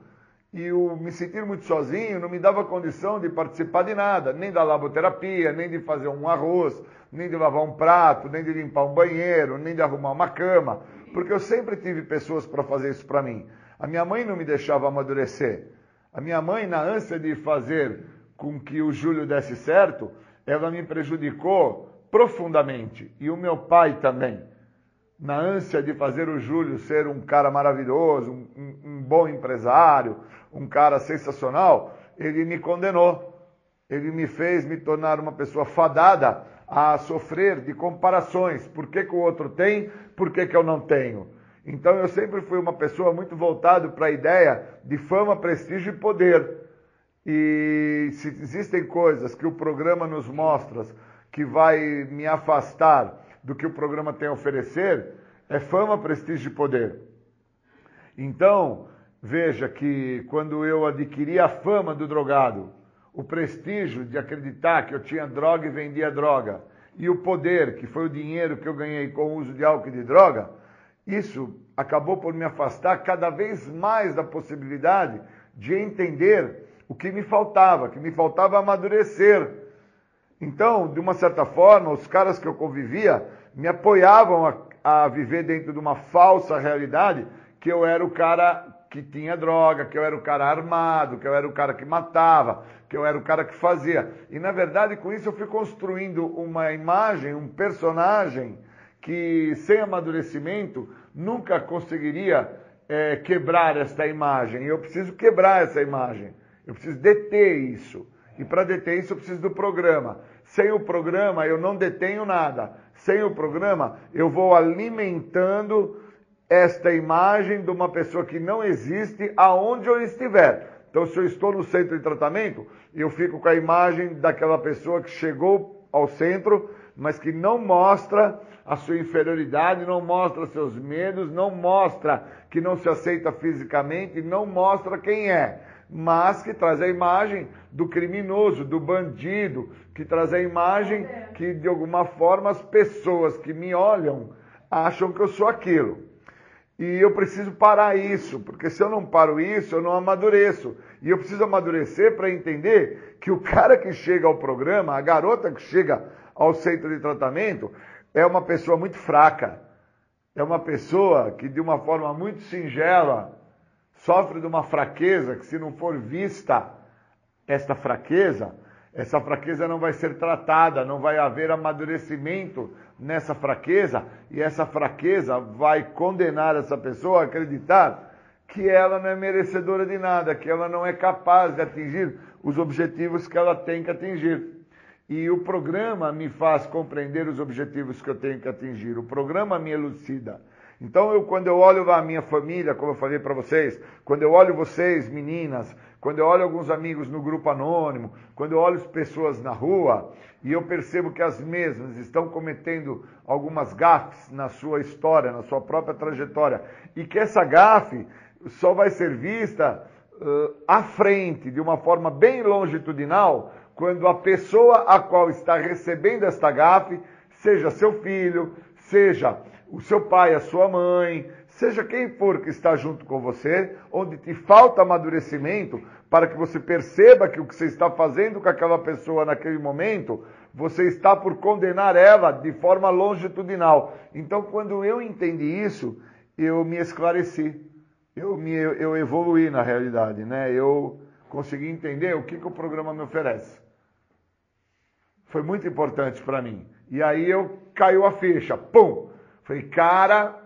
E o me sentir muito sozinho não me dava condição de participar de nada, nem da laboterapia, nem de fazer um arroz, nem de lavar um prato, nem de limpar um banheiro, nem de arrumar uma cama, porque eu sempre tive pessoas para fazer isso para mim. A minha mãe não me deixava amadurecer. A minha mãe, na ânsia de fazer com que o Júlio desse certo, ela me prejudicou profundamente, e o meu pai também, na ânsia de fazer o Júlio ser um cara maravilhoso, um, um, um bom empresário, um cara sensacional, ele me condenou. Ele me fez me tornar uma pessoa fadada a sofrer de comparações. Por que, que o outro tem, por que, que eu não tenho? Então eu sempre fui uma pessoa muito voltado para a ideia de fama, prestígio e poder. E se existem coisas que o programa nos mostra que vai me afastar do que o programa tem a oferecer é fama, prestígio e poder. Então, veja que quando eu adquiri a fama do drogado, o prestígio de acreditar que eu tinha droga e vendia droga, e o poder, que foi o dinheiro que eu ganhei com o uso de álcool e de droga, isso acabou por me afastar cada vez mais da possibilidade de entender o que me faltava, que me faltava amadurecer então, de uma certa forma, os caras que eu convivia me apoiavam a, a viver dentro de uma falsa realidade que eu era o cara que tinha droga, que eu era o cara armado, que eu era o cara que matava, que eu era o cara que fazia. E na verdade, com isso eu fui construindo uma imagem, um personagem que sem amadurecimento nunca conseguiria é, quebrar esta imagem. E eu preciso quebrar essa imagem. Eu preciso deter isso. E para deter isso eu preciso do programa. Sem o programa eu não detenho nada. Sem o programa eu vou alimentando esta imagem de uma pessoa que não existe aonde eu estiver. Então, se eu estou no centro de tratamento, eu fico com a imagem daquela pessoa que chegou ao centro, mas que não mostra a sua inferioridade, não mostra seus medos, não mostra que não se aceita fisicamente, não mostra quem é mas que traz a imagem do criminoso, do bandido, que traz a imagem que de alguma forma as pessoas que me olham acham que eu sou aquilo. E eu preciso parar isso, porque se eu não paro isso, eu não amadureço. E eu preciso amadurecer para entender que o cara que chega ao programa, a garota que chega ao centro de tratamento, é uma pessoa muito fraca. É uma pessoa que, de uma forma muito singela, sofre de uma fraqueza que, se não for vista esta fraqueza, Essa fraqueza não vai ser tratada, não vai haver amadurecimento nessa fraqueza, e essa fraqueza vai condenar essa pessoa a acreditar que ela não é merecedora de nada, que ela não é capaz de atingir os objetivos que ela tem que atingir. E o programa me faz compreender os objetivos que eu tenho que atingir. O programa me elucida. Então, eu, quando eu olho a minha família, como eu falei para vocês, quando eu olho vocês, meninas, quando eu olho alguns amigos no grupo anônimo, quando eu olho as pessoas na rua e eu percebo que as mesmas estão cometendo algumas gafes na sua história, na sua própria trajetória, e que essa gafe só vai ser vista uh, à frente, de uma forma bem longitudinal, quando a pessoa a qual está recebendo esta gafe, seja seu filho, seja o seu pai, a sua mãe, seja quem for que está junto com você, onde te falta amadurecimento, para que você perceba que o que você está fazendo com aquela pessoa naquele momento, você está por condenar ela de forma longitudinal. Então, quando eu entendi isso, eu me esclareci, eu, me, eu evoluí na realidade, né? Eu consegui entender o que, que o programa me oferece. Foi muito importante para mim. E aí eu caiu a ficha, pum! Falei, cara,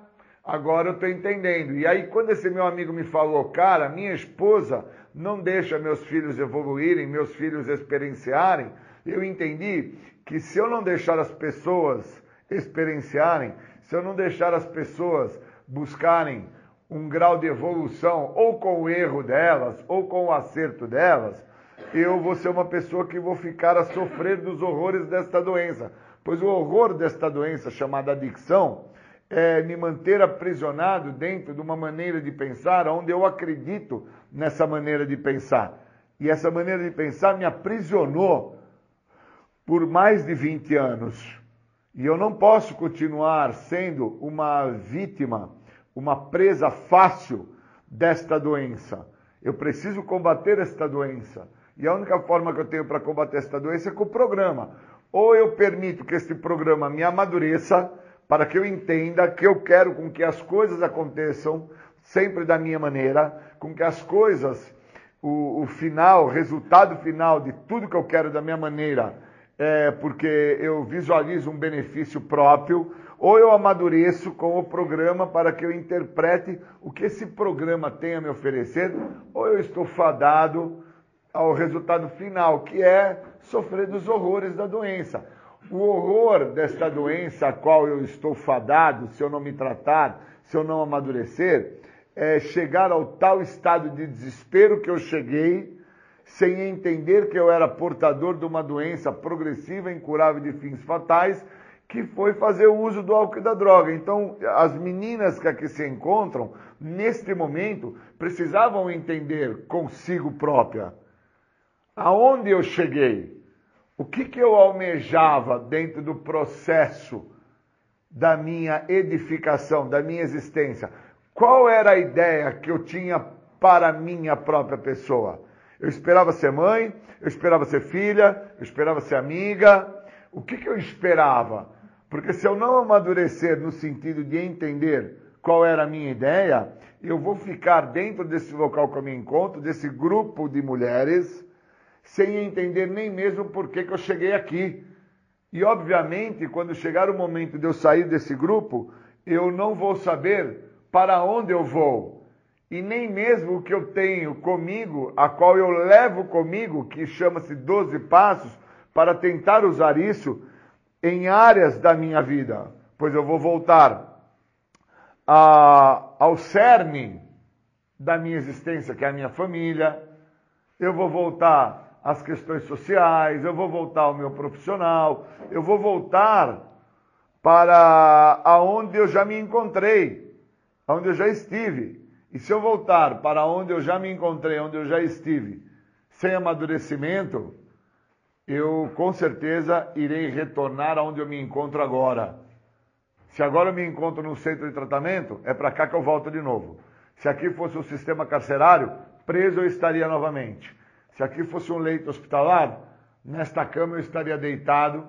agora eu estou entendendo. E aí, quando esse meu amigo me falou, cara, minha esposa não deixa meus filhos evoluírem, meus filhos experienciarem, eu entendi que se eu não deixar as pessoas experienciarem, se eu não deixar as pessoas buscarem um grau de evolução, ou com o erro delas, ou com o acerto delas, eu vou ser uma pessoa que vou ficar a sofrer dos horrores desta doença. Pois o horror desta doença chamada adicção é, me manter aprisionado dentro de uma maneira de pensar onde eu acredito nessa maneira de pensar. E essa maneira de pensar me aprisionou por mais de 20 anos. E eu não posso continuar sendo uma vítima, uma presa fácil desta doença. Eu preciso combater esta doença. E a única forma que eu tenho para combater esta doença é com o programa. Ou eu permito que este programa me amadureça, para que eu entenda que eu quero com que as coisas aconteçam sempre da minha maneira, com que as coisas, o, o final, o resultado final de tudo que eu quero da minha maneira, é porque eu visualizo um benefício próprio, ou eu amadureço com o programa para que eu interprete o que esse programa tem a me oferecer, ou eu estou fadado ao resultado final, que é sofrer dos horrores da doença. O horror desta doença a qual eu estou fadado, se eu não me tratar, se eu não amadurecer, é chegar ao tal estado de desespero que eu cheguei, sem entender que eu era portador de uma doença progressiva, incurável de fins fatais, que foi fazer o uso do álcool e da droga. Então, as meninas que aqui se encontram, neste momento, precisavam entender consigo própria aonde eu cheguei. O que, que eu almejava dentro do processo da minha edificação, da minha existência? Qual era a ideia que eu tinha para a minha própria pessoa? Eu esperava ser mãe, eu esperava ser filha, eu esperava ser amiga. O que, que eu esperava? Porque se eu não amadurecer no sentido de entender qual era a minha ideia, eu vou ficar dentro desse local que eu me encontro, desse grupo de mulheres, sem entender nem mesmo por que, que eu cheguei aqui. E, obviamente, quando chegar o momento de eu sair desse grupo, eu não vou saber para onde eu vou. E nem mesmo o que eu tenho comigo, a qual eu levo comigo, que chama-se 12 passos, para tentar usar isso em áreas da minha vida. Pois eu vou voltar a, ao cerne da minha existência, que é a minha família. Eu vou voltar as questões sociais, eu vou voltar ao meu profissional, eu vou voltar para aonde eu já me encontrei, aonde eu já estive. E se eu voltar para onde eu já me encontrei, onde eu já estive, sem amadurecimento, eu com certeza irei retornar aonde eu me encontro agora. Se agora eu me encontro no centro de tratamento, é para cá que eu volto de novo. Se aqui fosse o sistema carcerário, preso eu estaria novamente. Se aqui fosse um leito hospitalar, nesta cama eu estaria deitado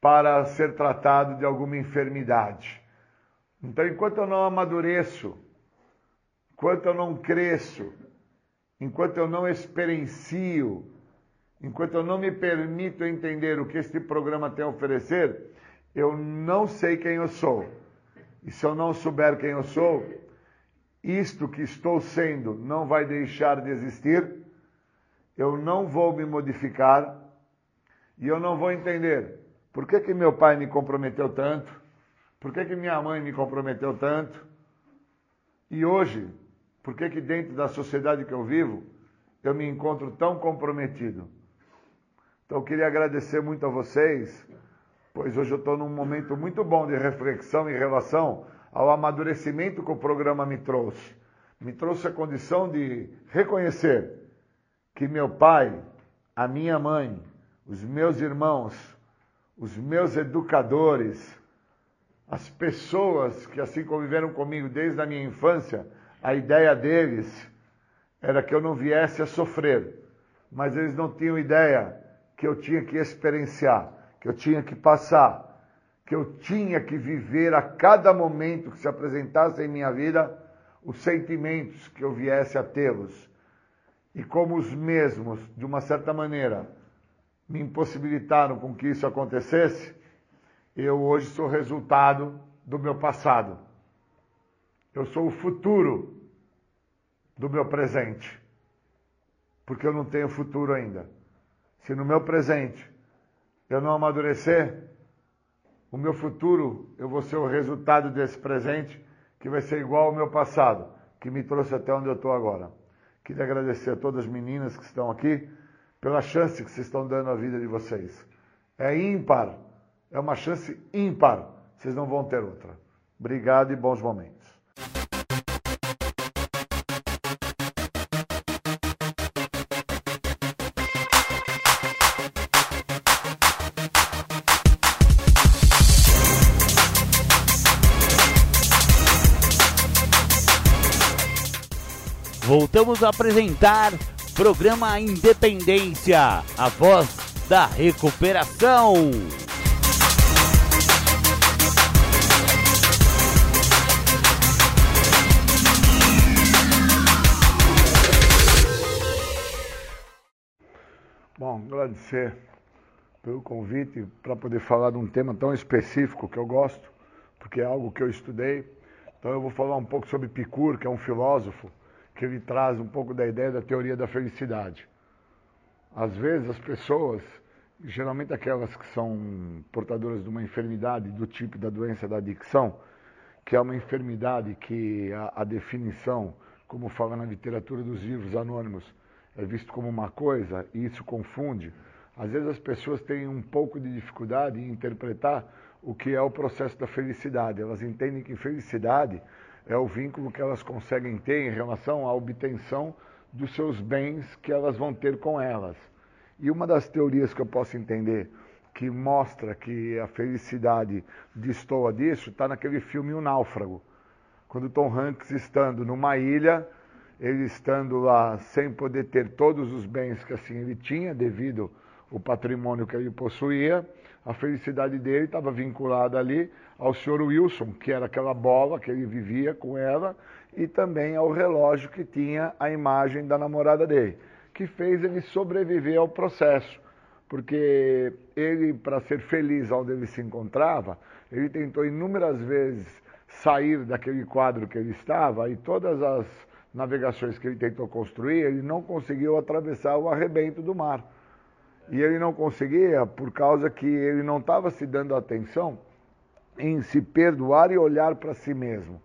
para ser tratado de alguma enfermidade. Então, enquanto eu não amadureço, enquanto eu não cresço, enquanto eu não experiencio enquanto eu não me permito entender o que este programa tem a oferecer, eu não sei quem eu sou. E se eu não souber quem eu sou, isto que estou sendo não vai deixar de existir, eu não vou me modificar e eu não vou entender por que, que meu pai me comprometeu tanto, por que, que minha mãe me comprometeu tanto, e hoje, por que, que dentro da sociedade que eu vivo, eu me encontro tão comprometido. Então eu queria agradecer muito a vocês, pois hoje eu estou num momento muito bom de reflexão em relação ao amadurecimento que o programa me trouxe. Me trouxe a condição de reconhecer que meu pai, a minha mãe, os meus irmãos, os meus educadores, as pessoas que assim conviveram comigo desde a minha infância, a ideia deles era que eu não viesse a sofrer, mas eles não tinham ideia que eu tinha que experienciar, que eu tinha que passar, que eu tinha que viver a cada momento que se apresentasse em minha vida os sentimentos que eu viesse a tê-los. E como os mesmos, de uma certa maneira, me impossibilitaram com que isso acontecesse, eu hoje sou resultado do meu passado. Eu sou o futuro do meu presente. Porque eu não tenho futuro ainda. Se no meu presente eu não amadurecer, o meu futuro eu vou ser o resultado desse presente que vai ser igual ao meu passado, que me trouxe até onde eu estou agora. Queria agradecer a todas as meninas que estão aqui pela chance que vocês estão dando à vida de vocês. É ímpar, é uma chance ímpar. Vocês não vão ter outra. Obrigado e bons momentos. Voltamos a apresentar programa Independência, a voz da recuperação. Bom, agradecer pelo convite para poder falar de um tema tão específico que eu gosto, porque é algo que eu estudei. Então eu vou falar um pouco sobre Picur, que é um filósofo que ele traz um pouco da ideia da teoria da felicidade. Às vezes as pessoas, geralmente aquelas que são portadoras de uma enfermidade do tipo da doença da adicção, que é uma enfermidade que a, a definição, como fala na literatura dos livros anônimos, é visto como uma coisa e isso confunde. Às vezes as pessoas têm um pouco de dificuldade em interpretar o que é o processo da felicidade. Elas entendem que felicidade é o vínculo que elas conseguem ter em relação à obtenção dos seus bens que elas vão ter com elas. E uma das teorias que eu posso entender que mostra que a felicidade destoa disso está naquele filme O Náufrago. Quando Tom Hanks estando numa ilha, ele estando lá sem poder ter todos os bens que assim ele tinha devido ao patrimônio que ele possuía, a felicidade dele estava vinculada ali ao Sr. Wilson, que era aquela bola que ele vivia com ela, e também ao relógio que tinha a imagem da namorada dele, que fez ele sobreviver ao processo, porque ele, para ser feliz onde ele se encontrava, ele tentou inúmeras vezes sair daquele quadro que ele estava e todas as navegações que ele tentou construir, ele não conseguiu atravessar o arrebento do mar. E ele não conseguia por causa que ele não estava se dando atenção em se perdoar e olhar para si mesmo.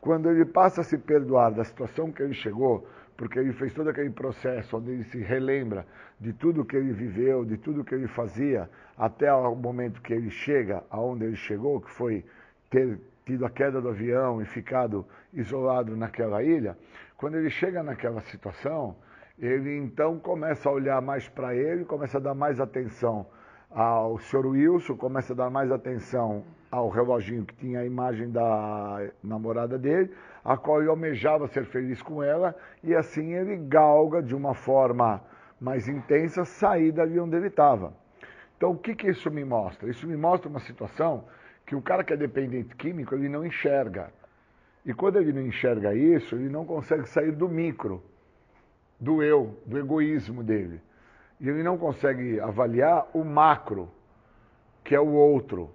Quando ele passa a se perdoar da situação que ele chegou, porque ele fez todo aquele processo onde ele se relembra de tudo que ele viveu, de tudo que ele fazia, até o momento que ele chega aonde ele chegou, que foi ter tido a queda do avião e ficado isolado naquela ilha, quando ele chega naquela situação, ele então começa a olhar mais para ele, começa a dar mais atenção ao Sr. Wilson, começa a dar mais atenção ao reloginho que tinha a imagem da namorada dele, a qual ele almejava ser feliz com ela, e assim ele galga de uma forma mais intensa sair dali onde ele estava. Então, o que, que isso me mostra? Isso me mostra uma situação que o cara que é dependente químico, ele não enxerga. E quando ele não enxerga isso, ele não consegue sair do micro, do eu, do egoísmo dele. E ele não consegue avaliar o macro, que é o outro.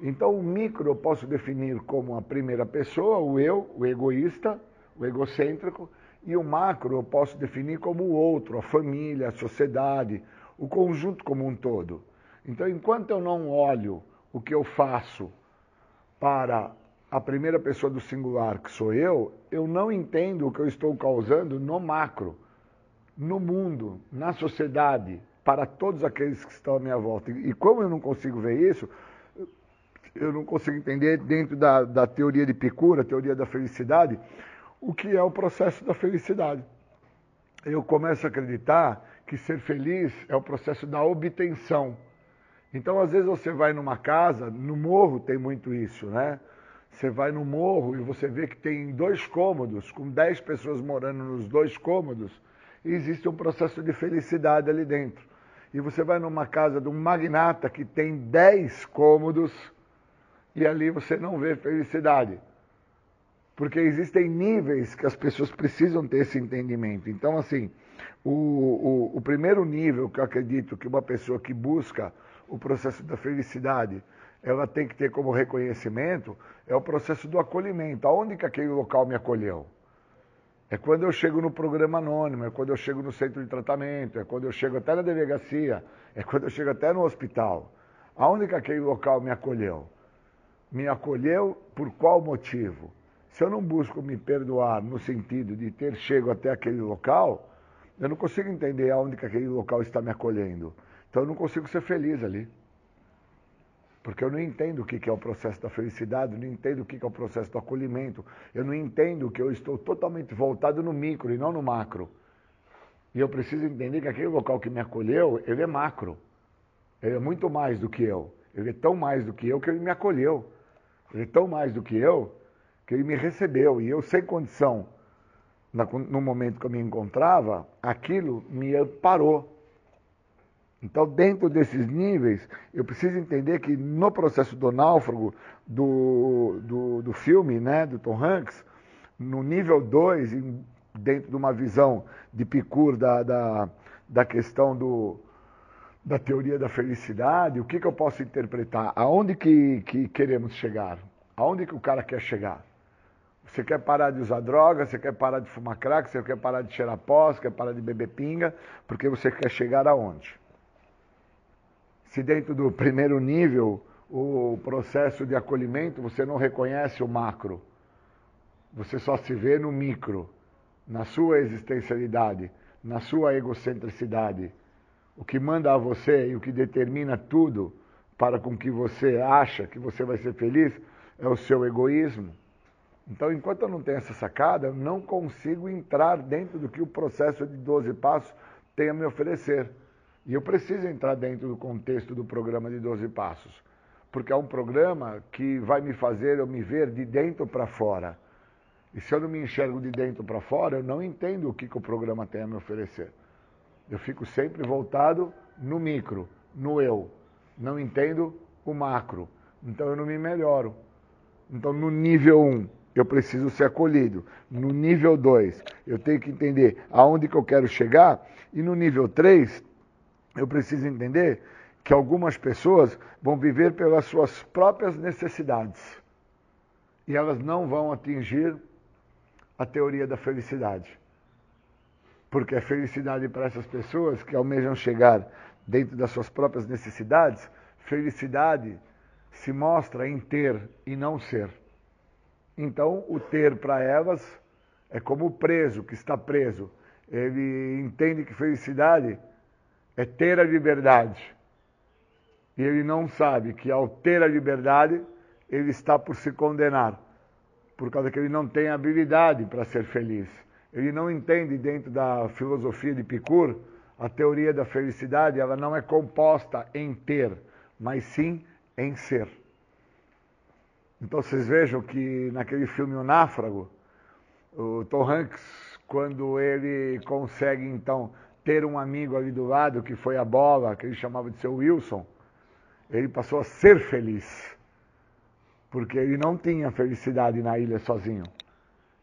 Então, o micro eu posso definir como a primeira pessoa, o eu, o egoísta, o egocêntrico, e o macro eu posso definir como o outro, a família, a sociedade, o conjunto como um todo. Então, enquanto eu não olho o que eu faço para a primeira pessoa do singular, que sou eu, eu não entendo o que eu estou causando no macro, no mundo, na sociedade, para todos aqueles que estão à minha volta. E como eu não consigo ver isso, eu não consigo entender dentro da, da teoria de Picura, teoria da felicidade, o que é o processo da felicidade. Eu começo a acreditar que ser feliz é o processo da obtenção. Então, às vezes, você vai numa casa, no morro tem muito isso, né? Você vai no morro e você vê que tem dois cômodos, com dez pessoas morando nos dois cômodos, existe um processo de felicidade ali dentro. E você vai numa casa de um magnata que tem dez cômodos, e ali você não vê felicidade. Porque existem níveis que as pessoas precisam ter esse entendimento. Então, assim, o, o, o primeiro nível que eu acredito que uma pessoa que busca o processo da felicidade ela tem que ter como reconhecimento é o processo do acolhimento. Aonde que aquele local me acolheu? É quando eu chego no programa anônimo, é quando eu chego no centro de tratamento, é quando eu chego até na delegacia, é quando eu chego até no hospital. Aonde que aquele local me acolheu? Me acolheu por qual motivo? Se eu não busco me perdoar no sentido de ter chego até aquele local, eu não consigo entender aonde que aquele local está me acolhendo. Então eu não consigo ser feliz ali. Porque eu não entendo o que é o processo da felicidade, não entendo o que é o processo do acolhimento, eu não entendo que eu estou totalmente voltado no micro e não no macro. E eu preciso entender que aquele local que me acolheu, ele é macro. Ele é muito mais do que eu. Ele é tão mais do que eu que ele me acolheu. Ele é tão mais do que eu que ele me recebeu. E eu, sem condição, no momento que eu me encontrava, aquilo me parou. Então, dentro desses níveis, eu preciso entender que no processo do náufrago do, do, do filme, né, do Tom Hanks, no nível 2, dentro de uma visão de Picur da, da, da questão do, da teoria da felicidade, o que, que eu posso interpretar? Aonde que, que queremos chegar? Aonde que o cara quer chegar? Você quer parar de usar droga, você quer parar de fumar crack, você quer parar de cheirar pó, você quer parar de beber pinga, porque você quer chegar aonde? Se dentro do primeiro nível o processo de acolhimento você não reconhece o macro, você só se vê no micro, na sua existencialidade, na sua egocentricidade. O que manda a você e o que determina tudo para com que você acha que você vai ser feliz é o seu egoísmo. Então, enquanto eu não tenho essa sacada, eu não consigo entrar dentro do que o processo de 12 passos tem a me oferecer. E eu preciso entrar dentro do contexto do programa de 12 Passos, porque é um programa que vai me fazer eu me ver de dentro para fora. E se eu não me enxergo de dentro para fora, eu não entendo o que, que o programa tem a me oferecer. Eu fico sempre voltado no micro, no eu. Não entendo o macro. Então eu não me melhoro. Então no nível 1, um, eu preciso ser acolhido. No nível 2, eu tenho que entender aonde que eu quero chegar. E no nível 3, eu preciso entender que algumas pessoas vão viver pelas suas próprias necessidades e elas não vão atingir a teoria da felicidade. Porque a felicidade para essas pessoas que almejam chegar dentro das suas próprias necessidades, felicidade se mostra em ter e não ser. Então, o ter para elas é como o preso que está preso. Ele entende que felicidade é ter a liberdade. E ele não sabe que ao ter a liberdade, ele está por se condenar, por causa que ele não tem habilidade para ser feliz. Ele não entende dentro da filosofia de Epicur a teoria da felicidade, ela não é composta em ter, mas sim em ser. Então vocês vejam que naquele filme O Náfrago, o Tom Hanks, quando ele consegue então ter um amigo ali do lado que foi a bola, que ele chamava de seu Wilson, ele passou a ser feliz. Porque ele não tinha felicidade na ilha sozinho.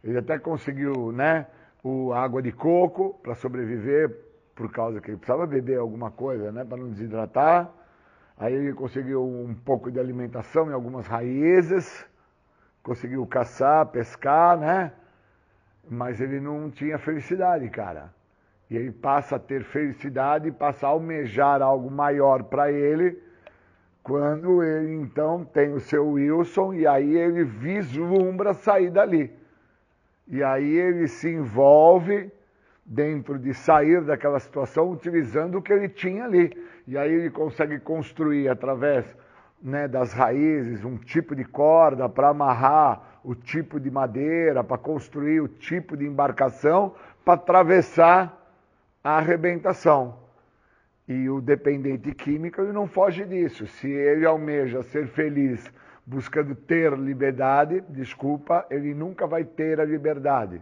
Ele até conseguiu, né, o água de coco para sobreviver por causa que ele precisava beber alguma coisa, né, para não desidratar. Aí ele conseguiu um pouco de alimentação em algumas raízes, conseguiu caçar, pescar, né? Mas ele não tinha felicidade, cara. E ele passa a ter felicidade e passa a almejar algo maior para ele quando ele então tem o seu Wilson e aí ele vislumbra sair dali. E aí ele se envolve dentro de sair daquela situação utilizando o que ele tinha ali. E aí ele consegue construir através né, das raízes um tipo de corda para amarrar o tipo de madeira, para construir o tipo de embarcação para atravessar a arrebentação. E o dependente químico ele não foge disso. Se ele almeja ser feliz buscando ter liberdade, desculpa, ele nunca vai ter a liberdade.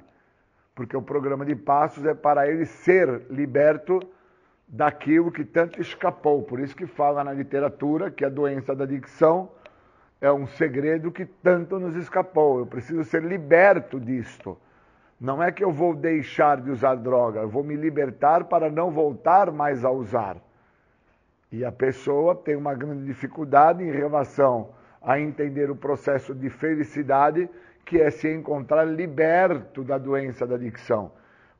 Porque o programa de passos é para ele ser liberto daquilo que tanto escapou. Por isso que fala na literatura que a doença da adicção é um segredo que tanto nos escapou. Eu preciso ser liberto disto. Não é que eu vou deixar de usar droga, eu vou me libertar para não voltar mais a usar. E a pessoa tem uma grande dificuldade em relação a entender o processo de felicidade, que é se encontrar liberto da doença da adicção.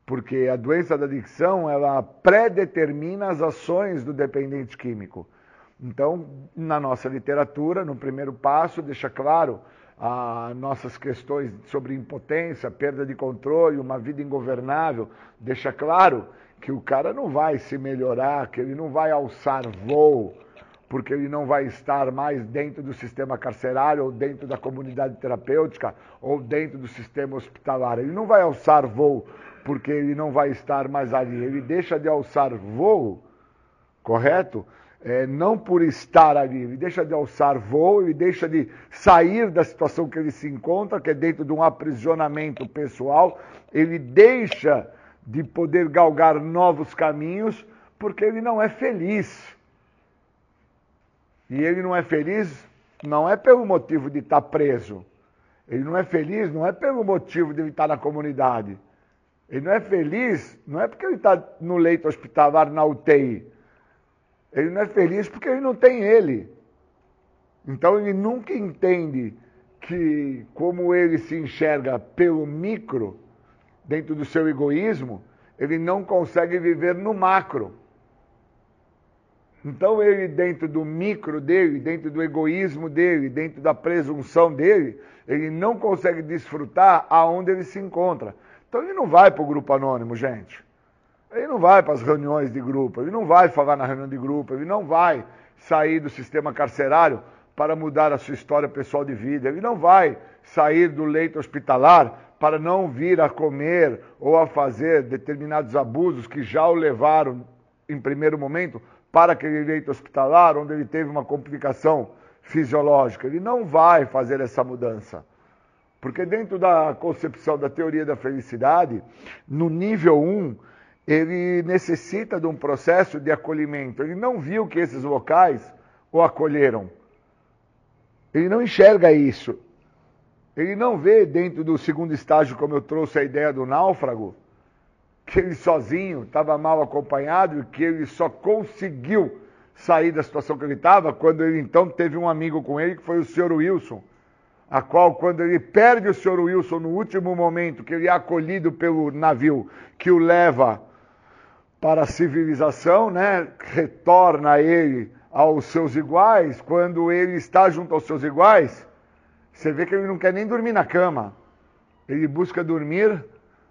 Porque a doença da adicção, ela predetermina as ações do dependente químico. Então, na nossa literatura, no primeiro passo, deixa claro as nossas questões sobre impotência, perda de controle, uma vida ingovernável, deixa claro que o cara não vai se melhorar, que ele não vai alçar voo, porque ele não vai estar mais dentro do sistema carcerário, ou dentro da comunidade terapêutica, ou dentro do sistema hospitalar. Ele não vai alçar voo porque ele não vai estar mais ali. Ele deixa de alçar voo, correto? É, não por estar ali, ele deixa de alçar voo, ele deixa de sair da situação que ele se encontra, que é dentro de um aprisionamento pessoal, ele deixa de poder galgar novos caminhos, porque ele não é feliz. E ele não é feliz não é pelo motivo de estar preso. Ele não é feliz não é pelo motivo de ele estar na comunidade. Ele não é feliz não é porque ele está no leito hospitalar na UTI. Ele não é feliz porque ele não tem ele. Então ele nunca entende que, como ele se enxerga pelo micro, dentro do seu egoísmo, ele não consegue viver no macro. Então ele, dentro do micro dele, dentro do egoísmo dele, dentro da presunção dele, ele não consegue desfrutar aonde ele se encontra. Então ele não vai para o grupo anônimo, gente. Ele não vai para as reuniões de grupo, ele não vai falar na reunião de grupo, ele não vai sair do sistema carcerário para mudar a sua história pessoal de vida, ele não vai sair do leito hospitalar para não vir a comer ou a fazer determinados abusos que já o levaram, em primeiro momento, para aquele leito hospitalar, onde ele teve uma complicação fisiológica. Ele não vai fazer essa mudança. Porque dentro da concepção da teoria da felicidade, no nível 1, ele necessita de um processo de acolhimento. Ele não viu que esses locais o acolheram. Ele não enxerga isso. Ele não vê dentro do segundo estágio, como eu trouxe a ideia do náufrago, que ele sozinho estava mal acompanhado e que ele só conseguiu sair da situação que ele estava quando ele então teve um amigo com ele, que foi o Sr. Wilson, a qual, quando ele perde o Sr. Wilson no último momento, que ele é acolhido pelo navio que o leva para a civilização, né? retorna ele aos seus iguais, quando ele está junto aos seus iguais, você vê que ele não quer nem dormir na cama. Ele busca dormir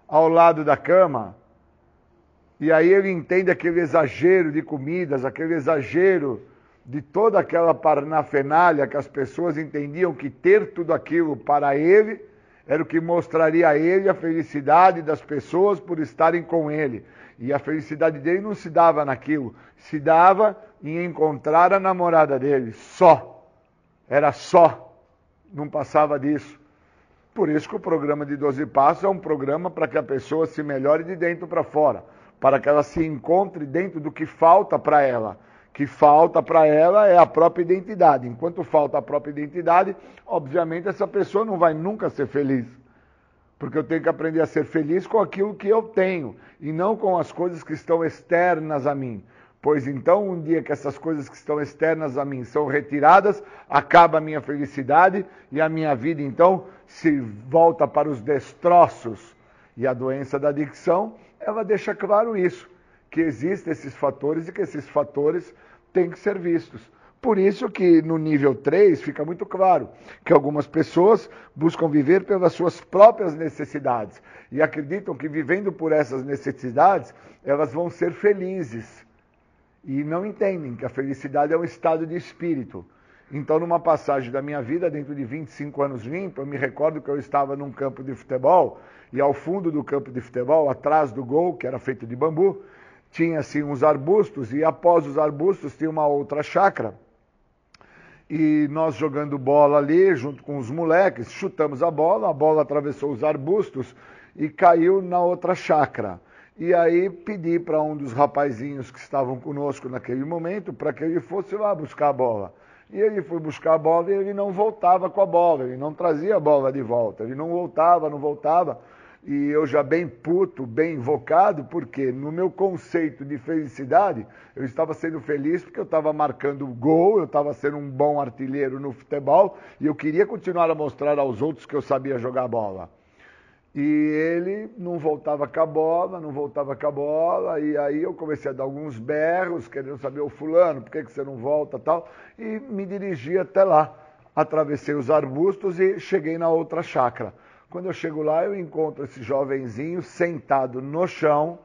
ao lado da cama. E aí ele entende aquele exagero de comidas, aquele exagero de toda aquela parnafenalha que as pessoas entendiam que ter tudo aquilo para ele era o que mostraria a ele a felicidade das pessoas por estarem com ele. E a felicidade dele não se dava naquilo, se dava em encontrar a namorada dele, só. Era só. Não passava disso. Por isso que o programa de 12 Passos é um programa para que a pessoa se melhore de dentro para fora, para que ela se encontre dentro do que falta para ela. Que falta para ela é a própria identidade. Enquanto falta a própria identidade, obviamente essa pessoa não vai nunca ser feliz. Porque eu tenho que aprender a ser feliz com aquilo que eu tenho e não com as coisas que estão externas a mim. Pois então, um dia que essas coisas que estão externas a mim são retiradas, acaba a minha felicidade e a minha vida então se volta para os destroços. E a doença da adicção, ela deixa claro isso, que existem esses fatores e que esses fatores têm que ser vistos. Por isso que no nível 3 fica muito claro que algumas pessoas buscam viver pelas suas próprias necessidades e acreditam que vivendo por essas necessidades, elas vão ser felizes. E não entendem que a felicidade é um estado de espírito. Então, numa passagem da minha vida, dentro de 25 anos limpo, eu me recordo que eu estava num campo de futebol e ao fundo do campo de futebol, atrás do gol, que era feito de bambu, tinha assim uns arbustos e após os arbustos tinha uma outra chácara e nós jogando bola ali, junto com os moleques, chutamos a bola, a bola atravessou os arbustos e caiu na outra chácara. E aí pedi para um dos rapazinhos que estavam conosco naquele momento para que ele fosse lá buscar a bola. E ele foi buscar a bola e ele não voltava com a bola, ele não trazia a bola de volta, ele não voltava, não voltava e eu já bem puto, bem invocado, porque no meu conceito de felicidade, eu estava sendo feliz porque eu estava marcando gol, eu estava sendo um bom artilheiro no futebol e eu queria continuar a mostrar aos outros que eu sabia jogar bola. E ele não voltava com a bola, não voltava com a bola, e aí eu comecei a dar alguns berros, querendo saber, o fulano, por que, que você não volta tal, e me dirigi até lá. Atravessei os arbustos e cheguei na outra chácara. Quando eu chego lá, eu encontro esse jovenzinho sentado no chão,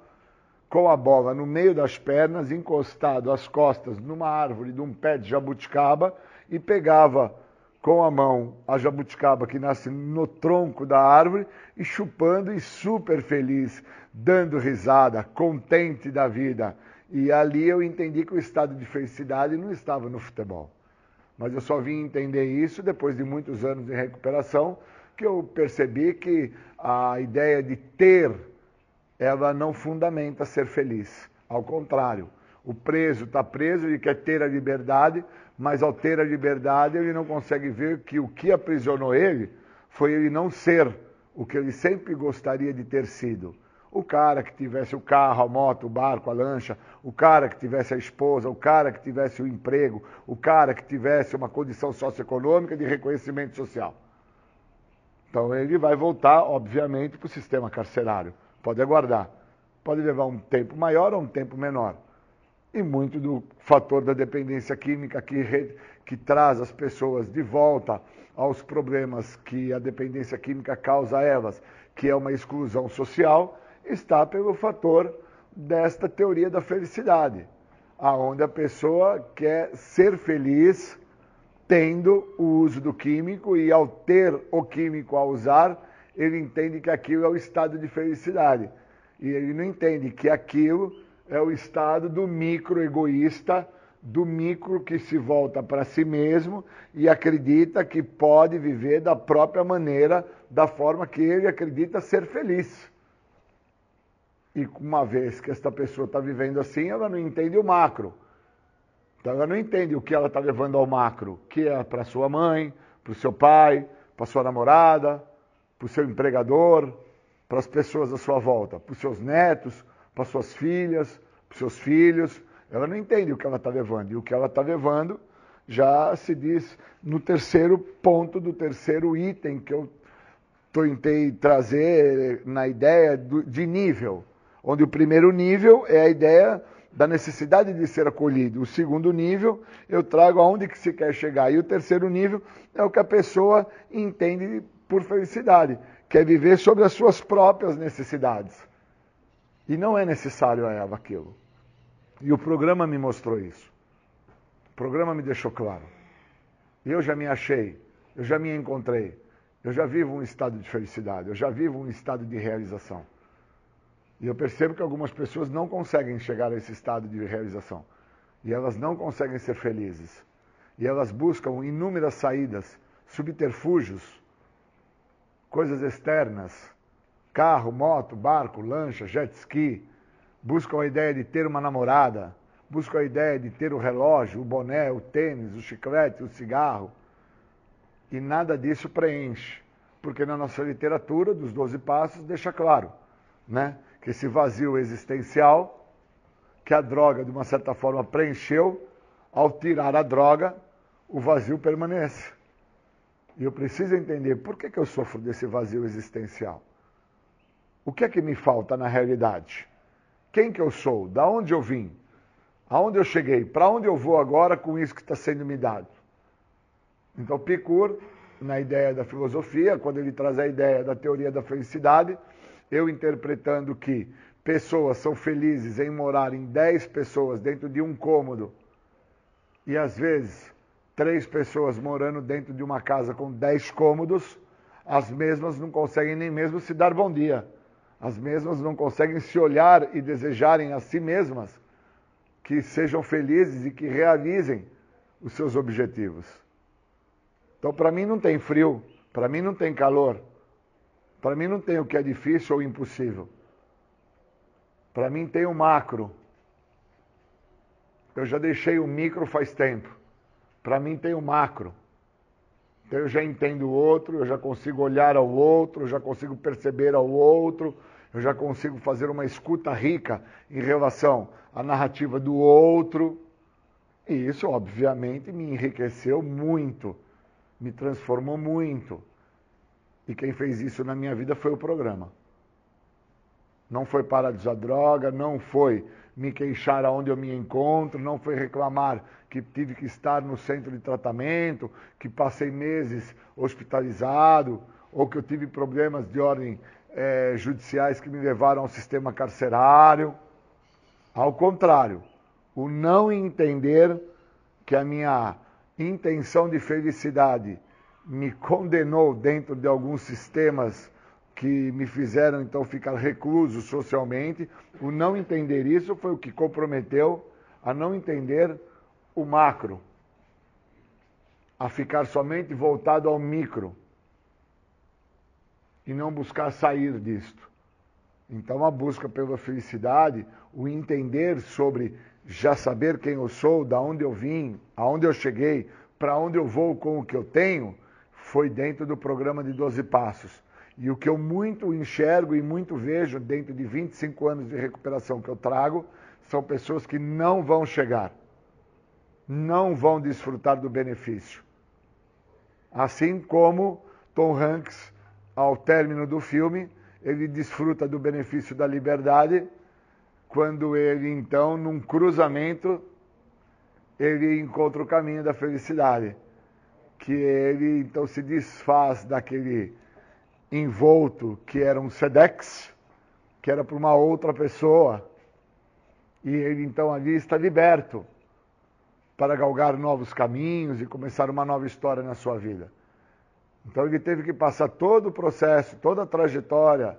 com a bola no meio das pernas, encostado às costas numa árvore de um pé de jabuticaba e pegava com a mão a jabuticaba que nasce no tronco da árvore e chupando e super feliz, dando risada, contente da vida. E ali eu entendi que o estado de felicidade não estava no futebol. Mas eu só vim entender isso depois de muitos anos de recuperação, que eu percebi que a ideia de ter, ela não fundamenta ser feliz. Ao contrário, o preso está preso e quer ter a liberdade, mas ao ter a liberdade ele não consegue ver que o que aprisionou ele foi ele não ser o que ele sempre gostaria de ter sido. O cara que tivesse o carro, a moto, o barco, a lancha, o cara que tivesse a esposa, o cara que tivesse o emprego, o cara que tivesse uma condição socioeconômica de reconhecimento social. Então ele vai voltar, obviamente, para o sistema carcerário. Pode aguardar. Pode levar um tempo maior ou um tempo menor. E muito do fator da dependência química que, que traz as pessoas de volta aos problemas que a dependência química causa a elas, que é uma exclusão social, está pelo fator desta teoria da felicidade, aonde a pessoa quer ser feliz tendo o uso do químico e ao ter o químico a usar, ele entende que aquilo é o estado de felicidade. E ele não entende que aquilo é o estado do micro egoísta, do micro que se volta para si mesmo e acredita que pode viver da própria maneira, da forma que ele acredita ser feliz. E uma vez que esta pessoa está vivendo assim, ela não entende o macro então ela não entende o que ela está levando ao macro, que é para sua mãe, para o seu pai, para sua namorada, para o seu empregador, para as pessoas à sua volta, para os seus netos, para suas filhas, para os seus filhos. Ela não entende o que ela está levando. E o que ela está levando já se diz no terceiro ponto do terceiro item que eu tentei trazer na ideia de nível. Onde o primeiro nível é a ideia da necessidade de ser acolhido. O segundo nível, eu trago aonde que se quer chegar. E o terceiro nível é o que a pessoa entende por felicidade, que é viver sobre as suas próprias necessidades. E não é necessário a ela aquilo. E o programa me mostrou isso. O programa me deixou claro. Eu já me achei, eu já me encontrei, eu já vivo um estado de felicidade, eu já vivo um estado de realização. E eu percebo que algumas pessoas não conseguem chegar a esse estado de realização. E elas não conseguem ser felizes. E elas buscam inúmeras saídas, subterfúgios, coisas externas, carro, moto, barco, lancha, jet ski. Buscam a ideia de ter uma namorada, buscam a ideia de ter o relógio, o boné, o tênis, o chiclete, o cigarro. E nada disso preenche. Porque na nossa literatura dos 12 passos deixa claro, né, que esse vazio existencial que a droga de uma certa forma preencheu, ao tirar a droga, o vazio permanece. E eu preciso entender por que, que eu sofro desse vazio existencial. O que é que me falta na realidade? Quem que eu sou? Da onde eu vim? Aonde eu cheguei? Para onde eu vou agora com isso que está sendo me dado? Então, Picur, na ideia da filosofia, quando ele traz a ideia da teoria da felicidade, eu interpretando que pessoas são felizes em morar em 10 pessoas dentro de um cômodo e às vezes três pessoas morando dentro de uma casa com 10 cômodos, as mesmas não conseguem nem mesmo se dar bom dia. As mesmas não conseguem se olhar e desejarem a si mesmas que sejam felizes e que realizem os seus objetivos. Então, para mim não tem frio, para mim não tem calor, para mim não tem o que é difícil ou impossível. Para mim tem o macro. Eu já deixei o micro faz tempo. Para mim tem o macro. Então eu já entendo o outro, eu já consigo olhar ao outro, eu já consigo perceber ao outro, eu já consigo fazer uma escuta rica em relação à narrativa do outro. E isso, obviamente, me enriqueceu muito, me transformou muito. E quem fez isso na minha vida foi o programa. Não foi parar de usar droga, não foi me queixar aonde eu me encontro, não foi reclamar que tive que estar no centro de tratamento, que passei meses hospitalizado, ou que eu tive problemas de ordem é, judiciais que me levaram ao sistema carcerário. Ao contrário, o não entender que a minha intenção de felicidade me condenou dentro de alguns sistemas que me fizeram então ficar recluso socialmente. O não entender isso foi o que comprometeu a não entender o macro, a ficar somente voltado ao micro e não buscar sair disto. Então, a busca pela felicidade, o entender sobre já saber quem eu sou, da onde eu vim, aonde eu cheguei, para onde eu vou com o que eu tenho, foi dentro do programa de 12 Passos. E o que eu muito enxergo e muito vejo dentro de 25 anos de recuperação que eu trago, são pessoas que não vão chegar, não vão desfrutar do benefício. Assim como Tom Hanks ao término do filme, ele desfruta do benefício da liberdade, quando ele então, num cruzamento, ele encontra o caminho da felicidade, que ele então se desfaz daquele envolto que era um Sedex, que era para uma outra pessoa, e ele então ali está liberto para galgar novos caminhos e começar uma nova história na sua vida. Então ele teve que passar todo o processo, toda a trajetória,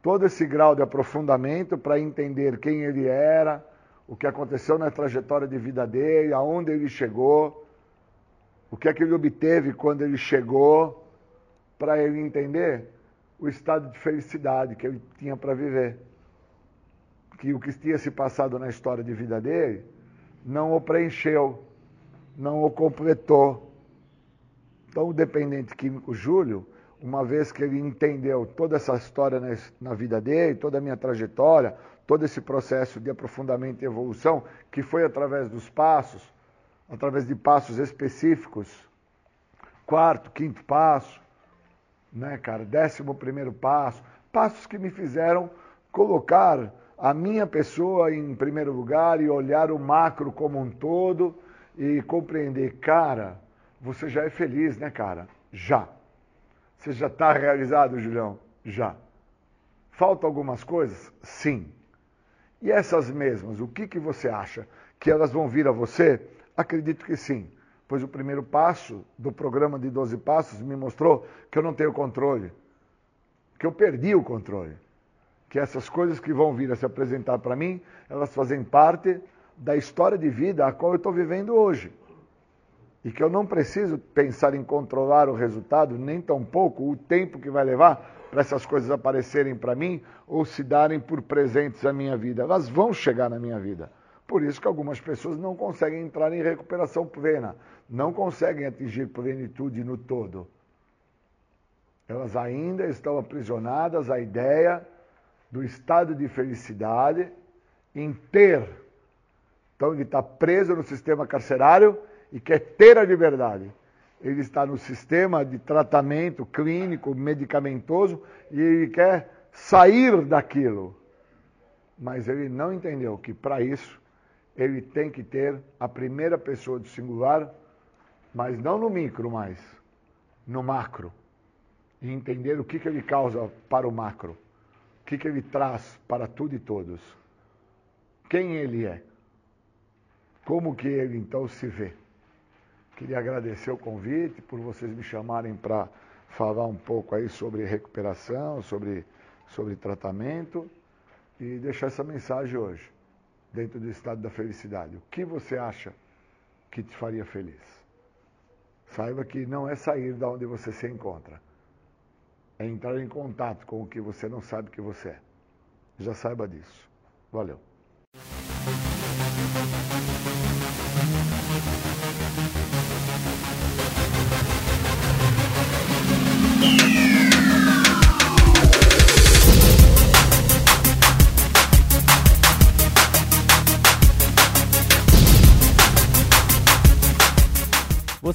todo esse grau de aprofundamento para entender quem ele era, o que aconteceu na trajetória de vida dele, aonde ele chegou, o que é que ele obteve quando ele chegou, para ele entender o estado de felicidade que ele tinha para viver. Que o que tinha se passado na história de vida dele não o preencheu, não o completou então, o dependente químico Júlio, uma vez que ele entendeu toda essa história na, vida dele, toda a minha trajetória, todo esse processo de aprofundamento e evolução, que foi através dos passos, através de passos específicos, quarto, quinto passo, né, cara, décimo primeiro passo, passos que me fizeram colocar a minha pessoa em primeiro lugar e olhar o macro como um todo e compreender, cara, você já é feliz, né, cara? Já. Você já está realizado, Julião? Já. Faltam algumas coisas? Sim. E essas mesmas, o que, que você acha? Que elas vão vir a você? Acredito que sim. Pois o primeiro passo do programa de 12 passos me mostrou que eu não tenho controle. Que eu perdi o controle. Que essas coisas que vão vir a se apresentar para mim, elas fazem parte da história de vida a qual eu estou vivendo hoje e que eu não preciso pensar em controlar o resultado, nem tampouco o tempo que vai levar para essas coisas aparecerem para mim ou se darem por presentes à minha vida. Elas vão chegar na minha vida. Por isso que algumas pessoas não conseguem entrar em recuperação plena, não conseguem atingir plenitude no todo. Elas ainda estão aprisionadas à ideia do estado de felicidade em ter. Então ele está preso no sistema carcerário e quer ter a liberdade. Ele está no sistema de tratamento clínico, medicamentoso e ele quer sair daquilo. Mas ele não entendeu que para isso ele tem que ter a primeira pessoa do singular, mas não no micro mais, no macro. E entender o que, que ele causa para o macro, o que, que ele traz para tudo e todos. Quem ele é. Como que ele então se vê. Queria agradecer o convite, por vocês me chamarem para falar um pouco aí sobre recuperação, sobre, sobre tratamento e deixar essa mensagem hoje dentro do estado da felicidade. O que você acha que te faria feliz? Saiba que não é sair da onde você se encontra. É entrar em contato com o que você não sabe que você é. Já saiba disso. Valeu.